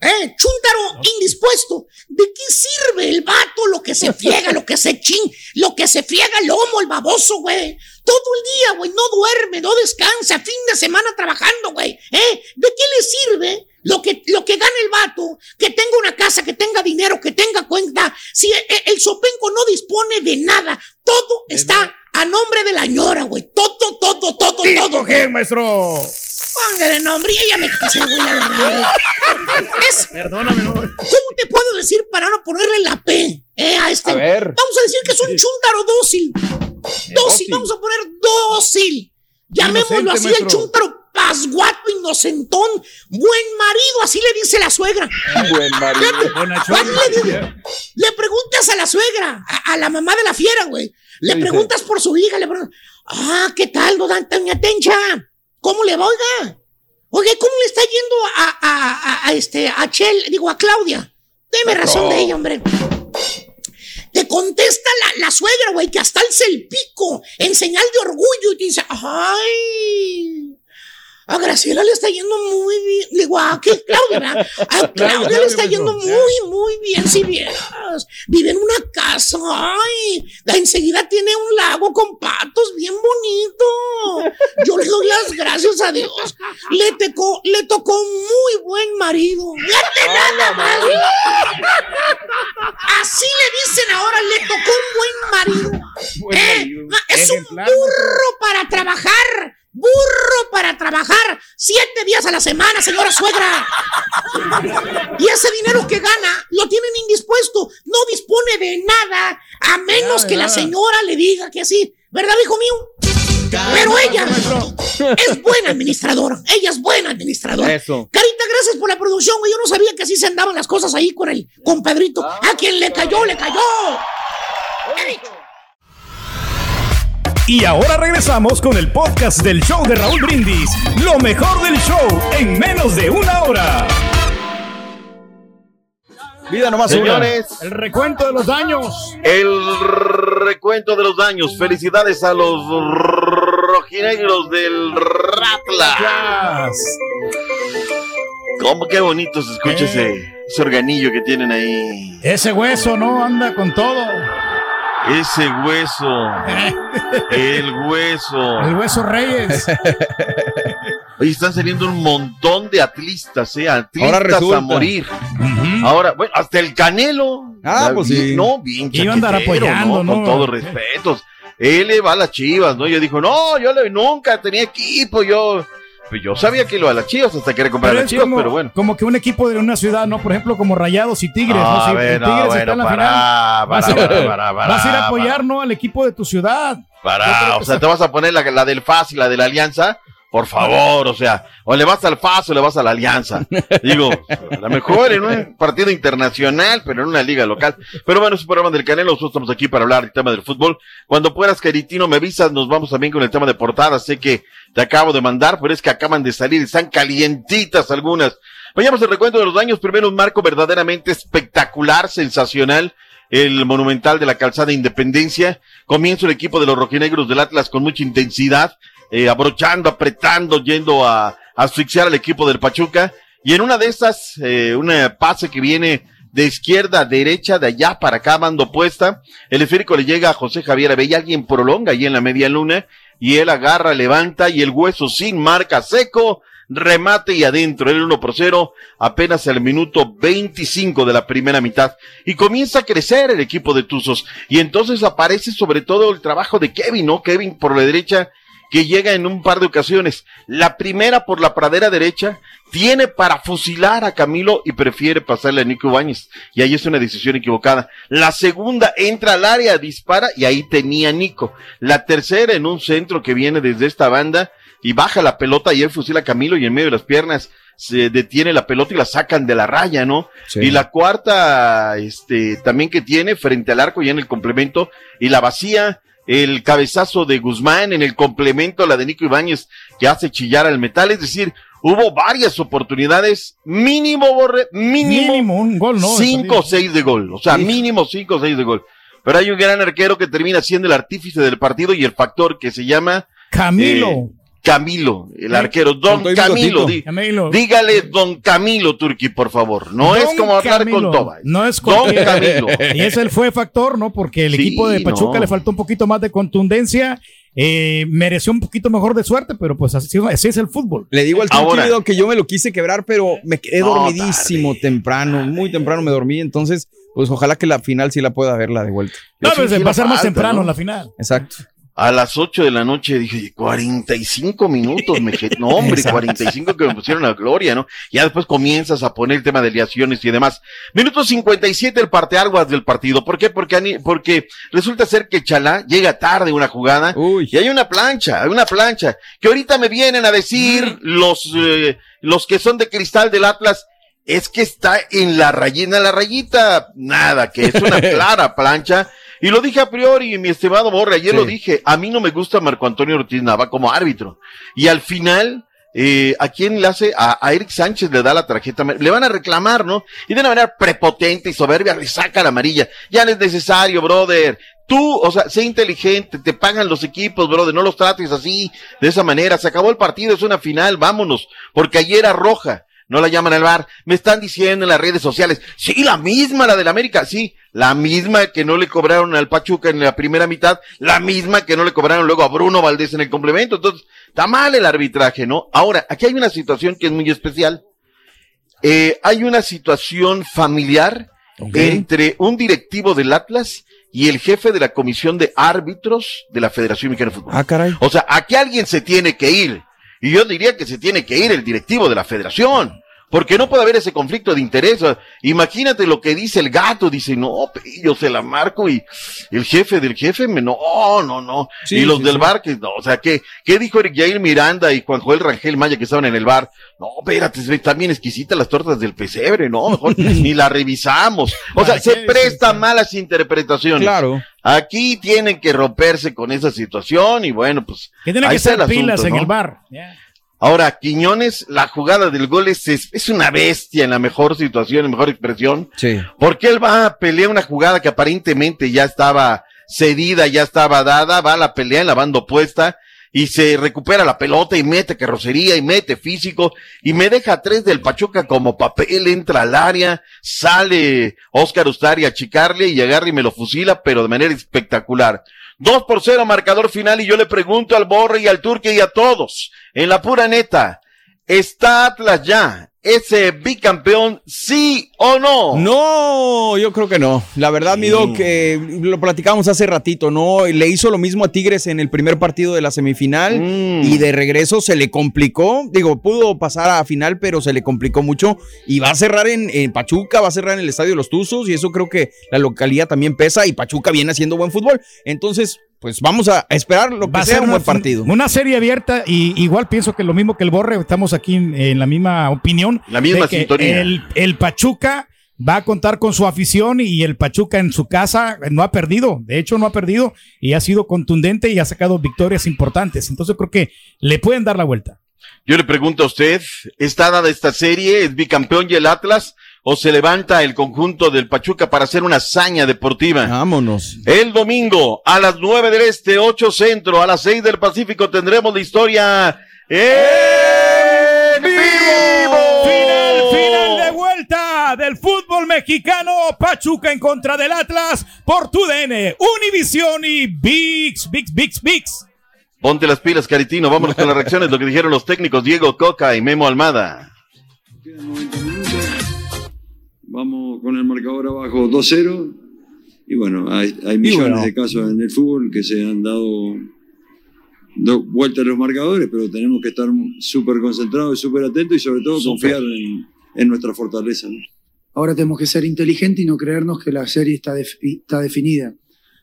[SPEAKER 14] Eh, chúntaro indispuesto. ¿De qué sirve el vato lo que se friega, lo que se chin, lo que se friega el lomo, el baboso, güey? Todo el día, güey, no duerme, no descansa, fin de semana trabajando, güey. ¿Eh? ¿De qué le sirve lo que, lo que gana el vato? Que tenga una casa, que tenga dinero, que tenga cuenta. Si eh, el sopenco no dispone de nada, todo está a nombre de la ñora, güey. Todo, todo, todo,
[SPEAKER 3] ¿Tipo
[SPEAKER 14] todo.
[SPEAKER 3] quién, maestro?
[SPEAKER 14] Póngale nombre y ella me quise, güey, la verdad. güey. Es,
[SPEAKER 3] Perdóname, no.
[SPEAKER 14] ¿Cómo te puedo decir para no ponerle la P eh, a este?
[SPEAKER 2] A ver.
[SPEAKER 14] Vamos a decir que es un chúntaro dócil. Dócil,
[SPEAKER 2] dócil.
[SPEAKER 14] vamos a poner dócil. Llamémoslo así, el chúntaro pasguato, inocentón, buen marido, así le dice la suegra.
[SPEAKER 2] Buen marido.
[SPEAKER 14] Le, dice. Le preguntas a la suegra, a, a la mamá de la fiera, güey. Le preguntas por su hija, le preguntas, ah, ¿qué tal, Doña Tencha? ¿Cómo le va, oiga? Oiga, ¿cómo le está yendo a, a, a- a este, a Chel, digo, a Claudia? Deme razón de ella, hombre. Te contesta la, la suegra, güey, que hasta alza el pico en señal de orgullo y te dice, ay, a Graciela le está yendo muy bien. Digo, ¿a qué? Claudia. A Claudia le está yendo muy, muy bien, si vieras. Vive en una casa, ay, enseguida tiene un lago con patos bien bonito. Yo le doy las gracias a Dios. Le, tocó, le tocó muy buen marido. Fíjate nada más. Así le dicen ahora, le tocó un buen marido.
[SPEAKER 2] Buen
[SPEAKER 14] Eh,
[SPEAKER 2] marido.
[SPEAKER 14] es un burro para trabajar. Burro para trabajar siete días a la semana, señora suegra. Y ese dinero que gana lo tienen indispuesto. No dispone de nada a menos que la señora le diga que sí. ¿Verdad, hijo mío? Pero ella es buena administradora. Ella es buena administradora.
[SPEAKER 2] Eso.
[SPEAKER 14] Carita, gracias por la producción. Yo no sabía que así se andaban las cosas ahí con el compadrito. A quien le cayó, le cayó.
[SPEAKER 7] Y ahora regresamos con el podcast del show de Raúl Brindis. Lo mejor del show en menos de una hora.
[SPEAKER 2] Vida nomás
[SPEAKER 15] Señores,
[SPEAKER 3] El recuento de los daños.
[SPEAKER 15] el recuento de los daños. Felicidades a los rojinegros del Ratla. ¿Cómo qué bonito se escucha ese, ese organillo que tienen ahí?
[SPEAKER 3] Ese hueso, ¿no? Anda con todo.
[SPEAKER 15] Ese hueso. El hueso.
[SPEAKER 3] El hueso Reyes.
[SPEAKER 15] Oye, están saliendo un montón de atlistas, ¿eh? Atlistas
[SPEAKER 2] Ahora resulta.
[SPEAKER 15] a morir. Ahora, bueno, hasta el Canelo.
[SPEAKER 2] Ah, pues sí.
[SPEAKER 15] No, bien
[SPEAKER 3] Iba a andar
[SPEAKER 15] chaquetero,
[SPEAKER 3] apoyando,
[SPEAKER 15] Con
[SPEAKER 3] ¿no?
[SPEAKER 15] todos respetos. Él le va a las chivas, ¿no? Yo dijo, no, yo le, nunca tenía equipo, yo... Pues yo sabía que lo a las chivas hasta quería comprar
[SPEAKER 3] Pero
[SPEAKER 15] las
[SPEAKER 3] es
[SPEAKER 15] chivas,
[SPEAKER 3] como,
[SPEAKER 15] pero bueno.
[SPEAKER 3] como que un equipo de una ciudad, ¿no? Por ejemplo, como Rayados y Tigres.
[SPEAKER 15] Ah,
[SPEAKER 3] ¿no? Si
[SPEAKER 15] a ver,
[SPEAKER 3] el
[SPEAKER 15] no,
[SPEAKER 3] Tigres está
[SPEAKER 15] bueno,
[SPEAKER 3] en la
[SPEAKER 15] para,
[SPEAKER 3] final. vas, a,
[SPEAKER 15] para, para, para,
[SPEAKER 3] vas a ir a apoyar, ¿no? Al equipo de tu ciudad.
[SPEAKER 15] Para, o sea, te vas a poner la, la del FAS y la de la Alianza. Por favor, o sea, o le vas al FAS o le vas a la Alianza. Digo, a lo mejor en un partido internacional, pero en una liga local. Pero bueno, es un programa del Canelo, nosotros estamos aquí para hablar del tema del fútbol. Cuando puedas, Caritino, me avisas, nos vamos también con el tema de portada. Sé que te acabo de mandar, pero es que acaban de salir, están calientitas algunas. Vayamos al recuento de los daños. Primero un marco verdaderamente espectacular, sensacional el Monumental de la Calzada Independencia. Comienza el equipo de los rojinegros del Atlas con mucha intensidad, eh, abrochando, apretando, yendo a, asfixiar al equipo del Pachuca. Y en una de esas, eh, una pase que viene de izquierda a derecha, de allá para acá, mando opuesta. El esférico le llega a José Javier Abella, alguien prolonga ahí en la media luna, y él agarra, levanta, y el hueso sin marca, seco, remate y adentro, el 1 por 0, apenas al minuto 25 de la primera mitad. Y comienza a crecer el equipo de Tuzos. Y entonces aparece sobre todo el trabajo de Kevin, ¿no? Kevin por la derecha, que llega en un par de ocasiones. La primera por la pradera derecha, tiene para fusilar a Camilo y prefiere pasarle a Nico Ibáñez. Y ahí es una decisión equivocada. La segunda entra al área, dispara y ahí tenía Nico. La tercera en un centro que viene desde esta banda y baja la pelota y él fusila a Camilo y en medio de las piernas se detiene la pelota y la sacan de la raya, ¿no?
[SPEAKER 2] Sí.
[SPEAKER 15] Y la cuarta, este, también que tiene frente al arco ya en el complemento y la vacía, el cabezazo de Guzmán en el complemento, la de Nico Ibáñez que hace chillar al metal, es decir, hubo varias oportunidades, mínimo, Borre, mínimo,
[SPEAKER 3] Mínimo un gol, ¿no?
[SPEAKER 15] cinco o seis de gol, o sea, mínimo cinco o seis de gol. Pero hay un gran arquero que termina siendo el artífice del partido y el factor que se llama
[SPEAKER 3] Camilo.
[SPEAKER 15] eh, Camilo, el arquero, Don Camilo,
[SPEAKER 3] bigotito.
[SPEAKER 15] di-
[SPEAKER 3] Camilo.
[SPEAKER 15] dígale Don Camilo Turki, por favor. No es como hablar
[SPEAKER 3] Camilo.
[SPEAKER 15] con Toba.
[SPEAKER 3] No es
[SPEAKER 15] Don Camilo.
[SPEAKER 3] Y ese él fue factor, ¿no? Porque el
[SPEAKER 15] Sí,
[SPEAKER 3] equipo de Pachuca
[SPEAKER 15] no.
[SPEAKER 3] le faltó un poquito más de contundencia. eh, mereció un poquito mejor de suerte, pero pues así, así es el fútbol.
[SPEAKER 2] Le digo al Turquí que yo me lo quise quebrar, pero me quedé
[SPEAKER 3] No,
[SPEAKER 2] dormidísimo temprano, muy temprano me dormí, entonces, pues ojalá que la final sí la pueda ver la de vuelta.
[SPEAKER 3] No, pues, va a ser más temprano
[SPEAKER 15] ¿no?
[SPEAKER 3] la final.
[SPEAKER 2] Exacto.
[SPEAKER 15] A las 8 de la noche dije, 45 minutos, me je- no hombre,
[SPEAKER 3] Exacto.
[SPEAKER 15] 45 que me pusieron a gloria, ¿no? Ya después comienzas a poner el tema de liaciones y demás. Minuto 57 el parteaguas del partido. ¿Por qué? Porque, porque resulta ser que Chalá llega tarde una jugada y hay una plancha, hay una plancha, que ahorita me vienen a decir los, eh, los que son de cristal del Atlas, es que está en la rayita, la rayita, nada, que es una clara plancha. Y lo dije a priori, mi estimado Borre, ayer
[SPEAKER 2] Sí.
[SPEAKER 15] lo dije, a mí no me gusta Marco Antonio Ortiz Nava como árbitro. Y al final, eh, ¿a quién le hace? A, a Eric Sánchez le da la tarjeta, le van a reclamar, ¿no? Y de una manera prepotente y soberbia le saca la amarilla. Ya no es necesario, brother. Tú, o sea, sé inteligente, te pagan los equipos, brother, no los trates así, de esa manera. Se acabó el partido, es una final, vámonos. Porque ayer era roja no la llaman al bar. Me están diciendo en las redes sociales, sí, la misma, la del América, sí, la misma que no le cobraron al Pachuca en la primera mitad, la misma que no le cobraron luego a Bruno Valdés en el complemento. Entonces, está mal el arbitraje, ¿no? Ahora, aquí hay una situación que es muy especial. Eh, hay una situación familiar entre un directivo del Atlas y el jefe de la comisión de árbitros de la Federación Mexicana de Fútbol.
[SPEAKER 2] Ah, caray.
[SPEAKER 15] O sea, aquí alguien se tiene que ir. Y yo diría que se tiene que ir el directivo de la federación. Porque no puede haber ese conflicto de interés. Imagínate lo que dice el gato, dice, no, yo se la marco y el jefe del jefe, me, no, no, no.
[SPEAKER 2] Sí,
[SPEAKER 15] y los
[SPEAKER 2] sí,
[SPEAKER 15] del
[SPEAKER 2] sí.
[SPEAKER 15] bar, que no, o sea, ¿qué, ¿qué dijo Eric Jair Miranda y Juan Joel Rangel Maya que estaban en el bar? No, espérate, están bien exquisitas las tortas del pesebre, no, mejor ni la revisamos. O sea, se presta malas interpretaciones.
[SPEAKER 2] Claro.
[SPEAKER 15] Aquí tienen que romperse con esa situación y bueno, pues.
[SPEAKER 3] Que tienen que ser pilas
[SPEAKER 15] asunto,
[SPEAKER 3] en
[SPEAKER 15] ¿no?
[SPEAKER 3] el bar.
[SPEAKER 15] Ahora, Quiñones, la jugada del gol es, es, una bestia en la mejor situación, en mejor expresión.
[SPEAKER 2] Sí.
[SPEAKER 15] Porque él va a pelear una jugada que aparentemente ya estaba cedida, ya estaba dada, va a la pelea en la banda opuesta y se recupera la pelota y mete carrocería y mete físico y me deja tres del Pachuca como papel, entra al área, sale Oscar Ustari a achicarle y agarra y me lo fusila, pero de manera espectacular. Dos por cero marcador final y yo le pregunto al Borre y al Turque y a todos, en la pura neta, ¿está Atlas ya ese bicampeón sí o no?
[SPEAKER 2] No, yo creo que no. La verdad, mi Doc, que lo platicamos hace ratito, ¿no? Le hizo lo mismo a Tigres en el primer partido de la semifinal y de regreso se le complicó. Digo, pudo pasar a final, pero se le complicó mucho. Y va a cerrar en, en Pachuca, va a cerrar en el Estadio de los Tuzos y eso creo que la localidad también pesa y Pachuca viene haciendo buen fútbol. Entonces, pues vamos a esperar lo que
[SPEAKER 3] Va a
[SPEAKER 2] sea
[SPEAKER 3] ser
[SPEAKER 2] un buen partido.
[SPEAKER 3] una serie abierta y igual pienso que lo mismo que el Borre, estamos aquí en, en la misma opinión.
[SPEAKER 15] La misma sintonía.
[SPEAKER 3] El, el Pachuca va a contar con su afición y el Pachuca en su casa no ha perdido, de hecho no ha perdido y ha sido contundente y ha sacado victorias importantes. Entonces creo que le pueden dar la vuelta.
[SPEAKER 15] Yo le pregunto a usted, ¿está dada esta serie? ¿Es bicampeón y el Atlas? ¿O se levanta el conjunto del Pachuca para hacer una hazaña deportiva?
[SPEAKER 2] Vámonos.
[SPEAKER 15] El domingo a las nueve del Este, 8 Centro, a las seis del Pacífico tendremos la historia en vivo.
[SPEAKER 3] Del fútbol mexicano. Pachuca en contra del Atlas por tu DN, Univisión y VIX, VIX, VIX, VIX.
[SPEAKER 15] Ponte las pilas, Caritino. Vámonos con las reacciones, lo que dijeron los técnicos Diego Coca y Memo Almada.
[SPEAKER 16] Vamos con el marcador abajo 2-0. Y bueno, hay, hay millones
[SPEAKER 2] bueno.
[SPEAKER 16] de casos en el fútbol que se han dado do- vueltas los marcadores, pero tenemos que estar súper concentrados y súper atentos y sobre todo confiar en, en nuestra fortaleza. ¿no?
[SPEAKER 17] Ahora tenemos que ser inteligentes y no creernos que la serie está, está definida.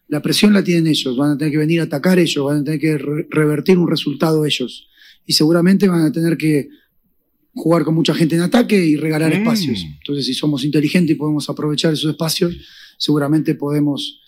[SPEAKER 17] La presión la tienen ellos, van a tener que venir a atacar ellos, van a tener que re- revertir un resultado ellos. Y seguramente van a tener que jugar con mucha gente en ataque y regalar
[SPEAKER 2] Mm.
[SPEAKER 17] espacios. Entonces, si somos inteligentes y podemos aprovechar esos espacios, seguramente podemos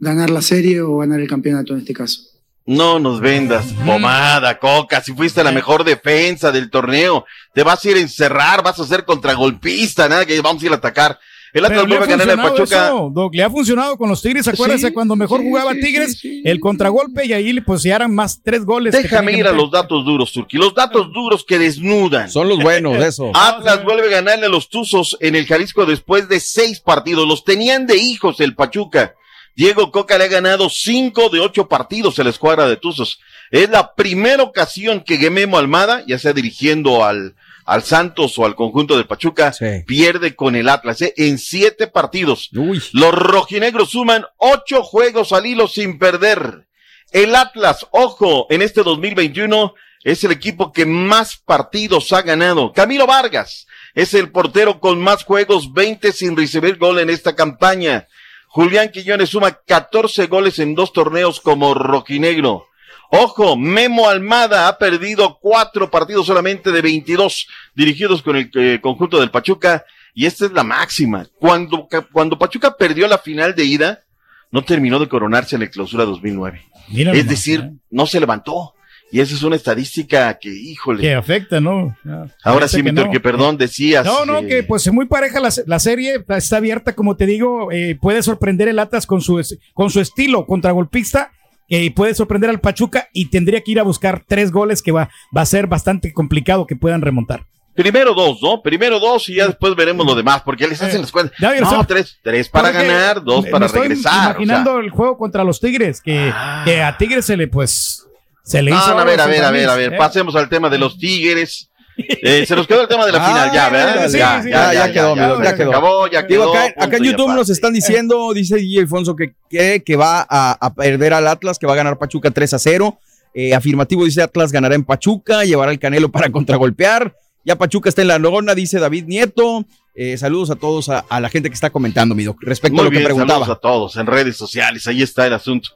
[SPEAKER 17] ganar la serie o ganar el campeonato en este caso.
[SPEAKER 15] No nos vendas pomada, coca. Si fuiste la mejor defensa del torneo, te vas a ir a encerrar, vas a ser contragolpista, nada que vamos a ir a atacar. El Atlas vuelve a ganar al
[SPEAKER 3] funcionado
[SPEAKER 15] Pachuca.
[SPEAKER 3] eso, Doc, le ha funcionado con los Tigres, acuérdense
[SPEAKER 15] Sí,
[SPEAKER 3] cuando mejor
[SPEAKER 15] sí,
[SPEAKER 3] jugaba
[SPEAKER 15] sí,
[SPEAKER 3] Tigres, el contragolpe y ahí pues ya eran más tres goles. que
[SPEAKER 15] Déjame
[SPEAKER 3] tenían
[SPEAKER 15] ir
[SPEAKER 3] que
[SPEAKER 15] a los datos duros, Turki. Los datos duros que desnudan.
[SPEAKER 2] Son los buenos, eso.
[SPEAKER 15] Atlas vuelve a ganarle a los Tuzos en el Jalisco después de seis partidos. Los tenían de hijos el Pachuca. Diego Coca le ha ganado cinco de ocho partidos a la escuadra de Tuzos. Es la primera ocasión que Gememo Almada, ya sea dirigiendo al, al Santos o al conjunto del Pachuca, pierde con el Atlas ¿eh? en siete partidos. Los rojinegros suman ocho juegos al hilo sin perder. El Atlas, ojo, en este 2021 es el equipo que más partidos ha ganado. Camilo Vargas es el portero con más juegos, 20 sin recibir gol en esta campaña. Julián Quiñones suma 14 goles en dos torneos como rojinegro. Ojo, Memo Almada ha perdido cuatro partidos solamente de 22 dirigidos con el eh, conjunto del Pachuca y esta es la máxima. Cuando, cuando Pachuca perdió la final de ida, no terminó de coronarse en la clausura 2009.
[SPEAKER 3] Mira
[SPEAKER 15] es
[SPEAKER 3] nomás,
[SPEAKER 15] decir, no se levantó. Y esa es una estadística que, híjole.
[SPEAKER 3] Que afecta, ¿no? Ya,
[SPEAKER 15] Ahora sí,
[SPEAKER 3] que no.
[SPEAKER 15] que perdón, decías.
[SPEAKER 3] No, no,
[SPEAKER 15] eh,
[SPEAKER 3] que pues es muy pareja la, la serie, está abierta, como te digo, eh, puede sorprender el Atlas con su, con su estilo contragolpista, eh, puede sorprender al Pachuca y tendría que ir a buscar tres goles que va, va a ser bastante complicado que puedan remontar.
[SPEAKER 15] Primero dos, ¿no? Primero dos y ya después veremos lo demás, porque les hacen las cuentas. No,
[SPEAKER 3] sé.
[SPEAKER 15] tres, tres para ganar, dos para
[SPEAKER 3] me estoy
[SPEAKER 15] regresar. o sea. Ah.
[SPEAKER 3] imaginando el juego contra los Tigres, que, que a Tigres se le, pues, se le
[SPEAKER 15] No,
[SPEAKER 3] hizo.
[SPEAKER 15] no, a ver, a ver, a ver, a ver,
[SPEAKER 3] ¿eh?
[SPEAKER 15] pasemos al tema de los Tigres. Eh, se nos quedó el tema de la
[SPEAKER 2] Ah,
[SPEAKER 15] final, ya, ¿verdad?
[SPEAKER 2] sí,
[SPEAKER 15] ya,
[SPEAKER 2] sí,
[SPEAKER 15] ya,
[SPEAKER 2] ya, ya quedó, ya
[SPEAKER 15] se
[SPEAKER 2] quedó.
[SPEAKER 15] acabó, ya
[SPEAKER 2] Digo,
[SPEAKER 15] quedó.
[SPEAKER 2] acá, acá en YouTube nos están diciendo, dice Guille Alfonso, que, que, que va a, a perder al Atlas, que va a ganar Pachuca 3 a 0. Eh, afirmativo dice Atlas ganará en Pachuca, llevará el Canelo para contragolpear. Ya Pachuca está en la lona, dice David Nieto. Eh, saludos a todos, a, a la gente que está comentando, mi doc, respecto a lo que preguntaba.
[SPEAKER 15] saludos a todos en redes sociales, ahí está el asunto.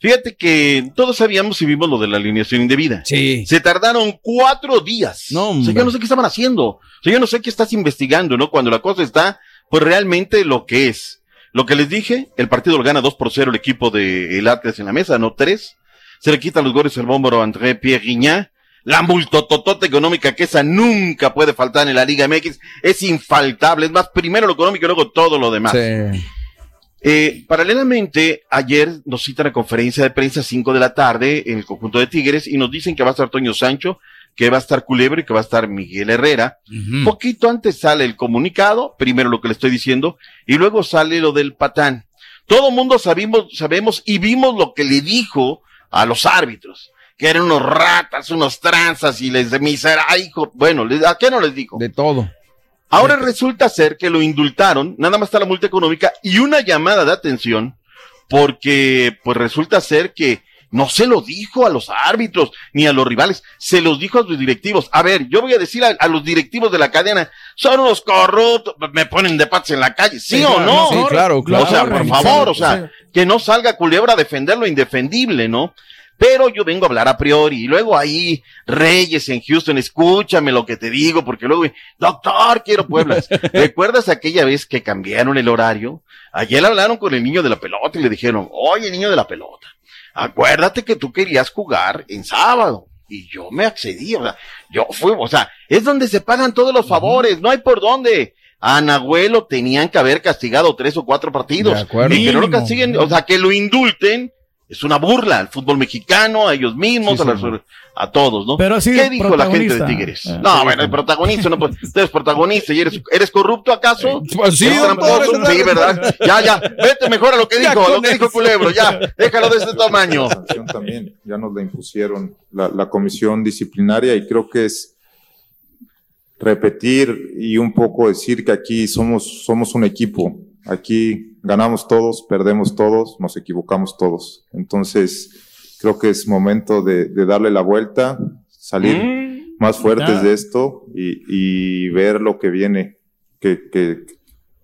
[SPEAKER 15] Fíjate que todos sabíamos y vimos lo de la alineación indebida.
[SPEAKER 2] Sí.
[SPEAKER 15] Se tardaron cuatro días.
[SPEAKER 2] No,
[SPEAKER 15] O sea, yo no sé qué estaban haciendo. O sea, yo no sé qué estás investigando, ¿no? Cuando la cosa está, pues realmente lo que es. Lo que les dije, el partido lo gana 2 por 0 el equipo de el Atlas en la mesa, no 3. Se le quitan los goles el bómbaro André Pierre Guignac. La multototota económica que esa nunca puede faltar en la Liga MX es infaltable. Es más, primero lo económico y luego todo lo demás. Eh, paralelamente, ayer nos citan a conferencia de prensa 5 de la tarde en el conjunto de Tigres y nos dicen que va a estar Toño Sancho, que va a estar Culebro y que va a estar Miguel Herrera. Poquito antes sale el comunicado, primero lo que le estoy diciendo, y luego sale lo del patán. Todo mundo sabemos, sabemos y vimos lo que le dijo a los árbitros, que eran unos ratas, unos tranzas y les de misera, ay, hijo, bueno, ¿les- ¿a qué no les dijo?
[SPEAKER 2] De todo.
[SPEAKER 15] Ahora resulta ser que lo indultaron, nada más está la multa económica y una llamada de atención, porque pues resulta ser que no se lo dijo a los árbitros ni a los rivales, se los dijo a sus directivos. A ver, yo voy a decir a, a los directivos de la cadena, son unos corruptos, me ponen de patas en la calle, ¿sí,
[SPEAKER 2] Sí,
[SPEAKER 15] o no?
[SPEAKER 2] sí, claro, claro.
[SPEAKER 15] O sea, por favor, o sea, que no salga Culebra a defender lo indefendible, ¿no? Pero yo vengo a hablar a priori. Y luego ahí, Reyes en Houston, escúchame lo que te digo, porque luego, doctor, quiero Pueblas. ¿Recuerdas aquella vez que cambiaron el horario? Ayer hablaron con el niño de la pelota y le dijeron, oye, niño de la pelota, acuérdate que tú querías jugar en sábado. Y yo me accedí, o sea, yo fui, o sea, es donde se pagan todos los favores, no hay por dónde. A Nahuelo tenían que haber castigado tres o cuatro partidos.
[SPEAKER 2] De acuerdo.
[SPEAKER 15] Y que no lo castiguen, o sea, que lo indulten, es una burla al fútbol mexicano, a ellos mismos,
[SPEAKER 3] Sí,
[SPEAKER 15] a, las- a todos, ¿no?
[SPEAKER 3] Pero sí,
[SPEAKER 15] ¿Qué dijo la gente de. Tigres?
[SPEAKER 3] Eh,
[SPEAKER 15] no,
[SPEAKER 3] sí,
[SPEAKER 15] bueno, el protagonista, no, pues, tú eres protagonista y eres, eres corrupto acaso?
[SPEAKER 2] Pues sí,
[SPEAKER 15] ¿verdad? Ya, ya, vete mejor a lo que
[SPEAKER 2] Ya
[SPEAKER 15] dijo, a lo que dijo. Culebro, ya, déjalo de este tamaño.
[SPEAKER 18] también, ya nos la impusieron la, la comisión disciplinaria y creo que es repetir y un poco decir que aquí somos, somos un equipo. Aquí ganamos todos, perdemos todos, nos equivocamos todos. Entonces, creo que es momento de, de darle la vuelta, salir
[SPEAKER 15] Mm.
[SPEAKER 18] más fuertes de esto y, y ver lo que viene, que, que,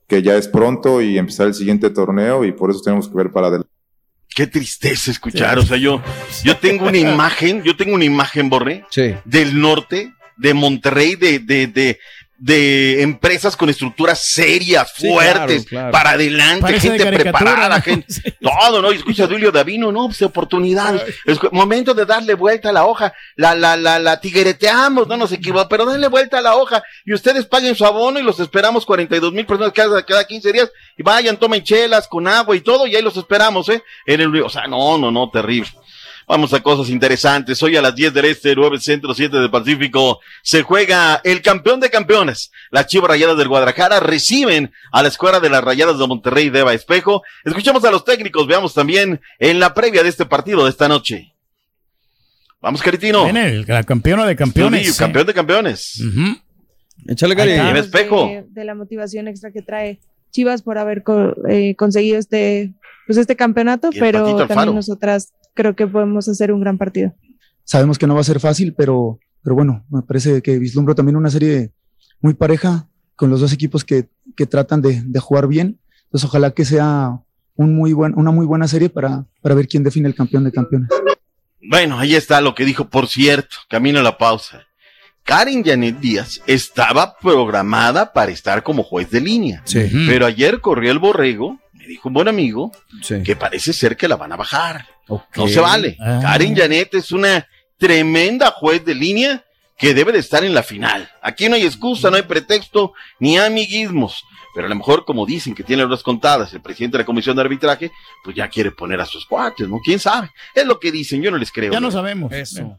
[SPEAKER 18] que ya es pronto y empezar el siguiente torneo y por eso tenemos que ver para adelante.
[SPEAKER 15] Qué tristeza escuchar, o sea, yo, yo tengo una imagen, yo tengo una imagen, Borré,
[SPEAKER 2] Sí.
[SPEAKER 15] del norte, de Monterrey, de, de, de, de empresas con estructuras serias,
[SPEAKER 2] Sí,
[SPEAKER 15] fuertes,
[SPEAKER 2] claro, claro.
[SPEAKER 15] para adelante,
[SPEAKER 3] Parece
[SPEAKER 15] gente preparada,
[SPEAKER 3] ¿no?
[SPEAKER 15] gente, todo, ¿no? Y escucha Julio Davino, no, pues oportunidades, es cu- momento de darle vuelta a la hoja, la, la, la, la tiguereteamos, no nos equivocamos, pero denle vuelta a la hoja y ustedes paguen su abono y los esperamos 42 mil personas cada, cada 15 días y vayan, tomen chelas con agua y todo y ahí los esperamos, ¿eh? En el, o sea, no, no, no, terrible. Vamos a cosas interesantes. Hoy a las 10 del Este, 9 Centro, 7 del Pacífico, se juega el campeón de campeones. Las Chivas Rayadas del Guadalajara reciben a la escuadra de las Rayadas de Monterrey de Eva Espejo. Escuchamos a los técnicos, veamos también en la previa de este partido de esta noche. Vamos, Caritino.
[SPEAKER 3] Viene el, la campeona de campeones.
[SPEAKER 15] Trujillo, campeón de campeones.
[SPEAKER 3] Ujú.
[SPEAKER 2] Échale,
[SPEAKER 3] Ahí
[SPEAKER 2] Cari.
[SPEAKER 15] Espejo.
[SPEAKER 19] de, de la motivación extra que trae Chivas por haber co- eh, conseguido este pues este campeonato, pero también nosotras creo que podemos hacer un gran partido.
[SPEAKER 20] Sabemos que no va a ser fácil, pero, pero bueno, me parece que vislumbro también una serie muy pareja con los dos equipos que, que tratan de, de jugar bien. Entonces, ojalá que sea un muy buen, una muy buena serie para, para ver quién define el campeón de campeones.
[SPEAKER 15] Bueno, ahí está lo que dijo, por cierto, camino a la pausa. Karen Janet Díaz estaba programada para estar como juez de línea.
[SPEAKER 2] Sí.
[SPEAKER 15] Pero ayer corrió el borrego, me dijo un buen amigo,
[SPEAKER 2] Sí.
[SPEAKER 15] que parece ser que la van a bajar. No se vale.
[SPEAKER 3] Ah.
[SPEAKER 15] Karen Janet es una tremenda juez de línea que debe de estar en la final. Aquí no hay excusa, no hay pretexto, ni amiguismos. Pero a lo mejor, como dicen que tiene horas contadas el presidente de la comisión de arbitraje, pues ya quiere poner a sus cuates, ¿no? ¿Quién sabe? Es lo que dicen, yo no les creo.
[SPEAKER 3] Ya no
[SPEAKER 15] ¿no?
[SPEAKER 3] sabemos.
[SPEAKER 2] Eso.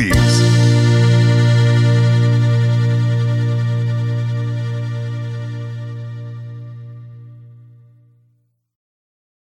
[SPEAKER 1] Indies.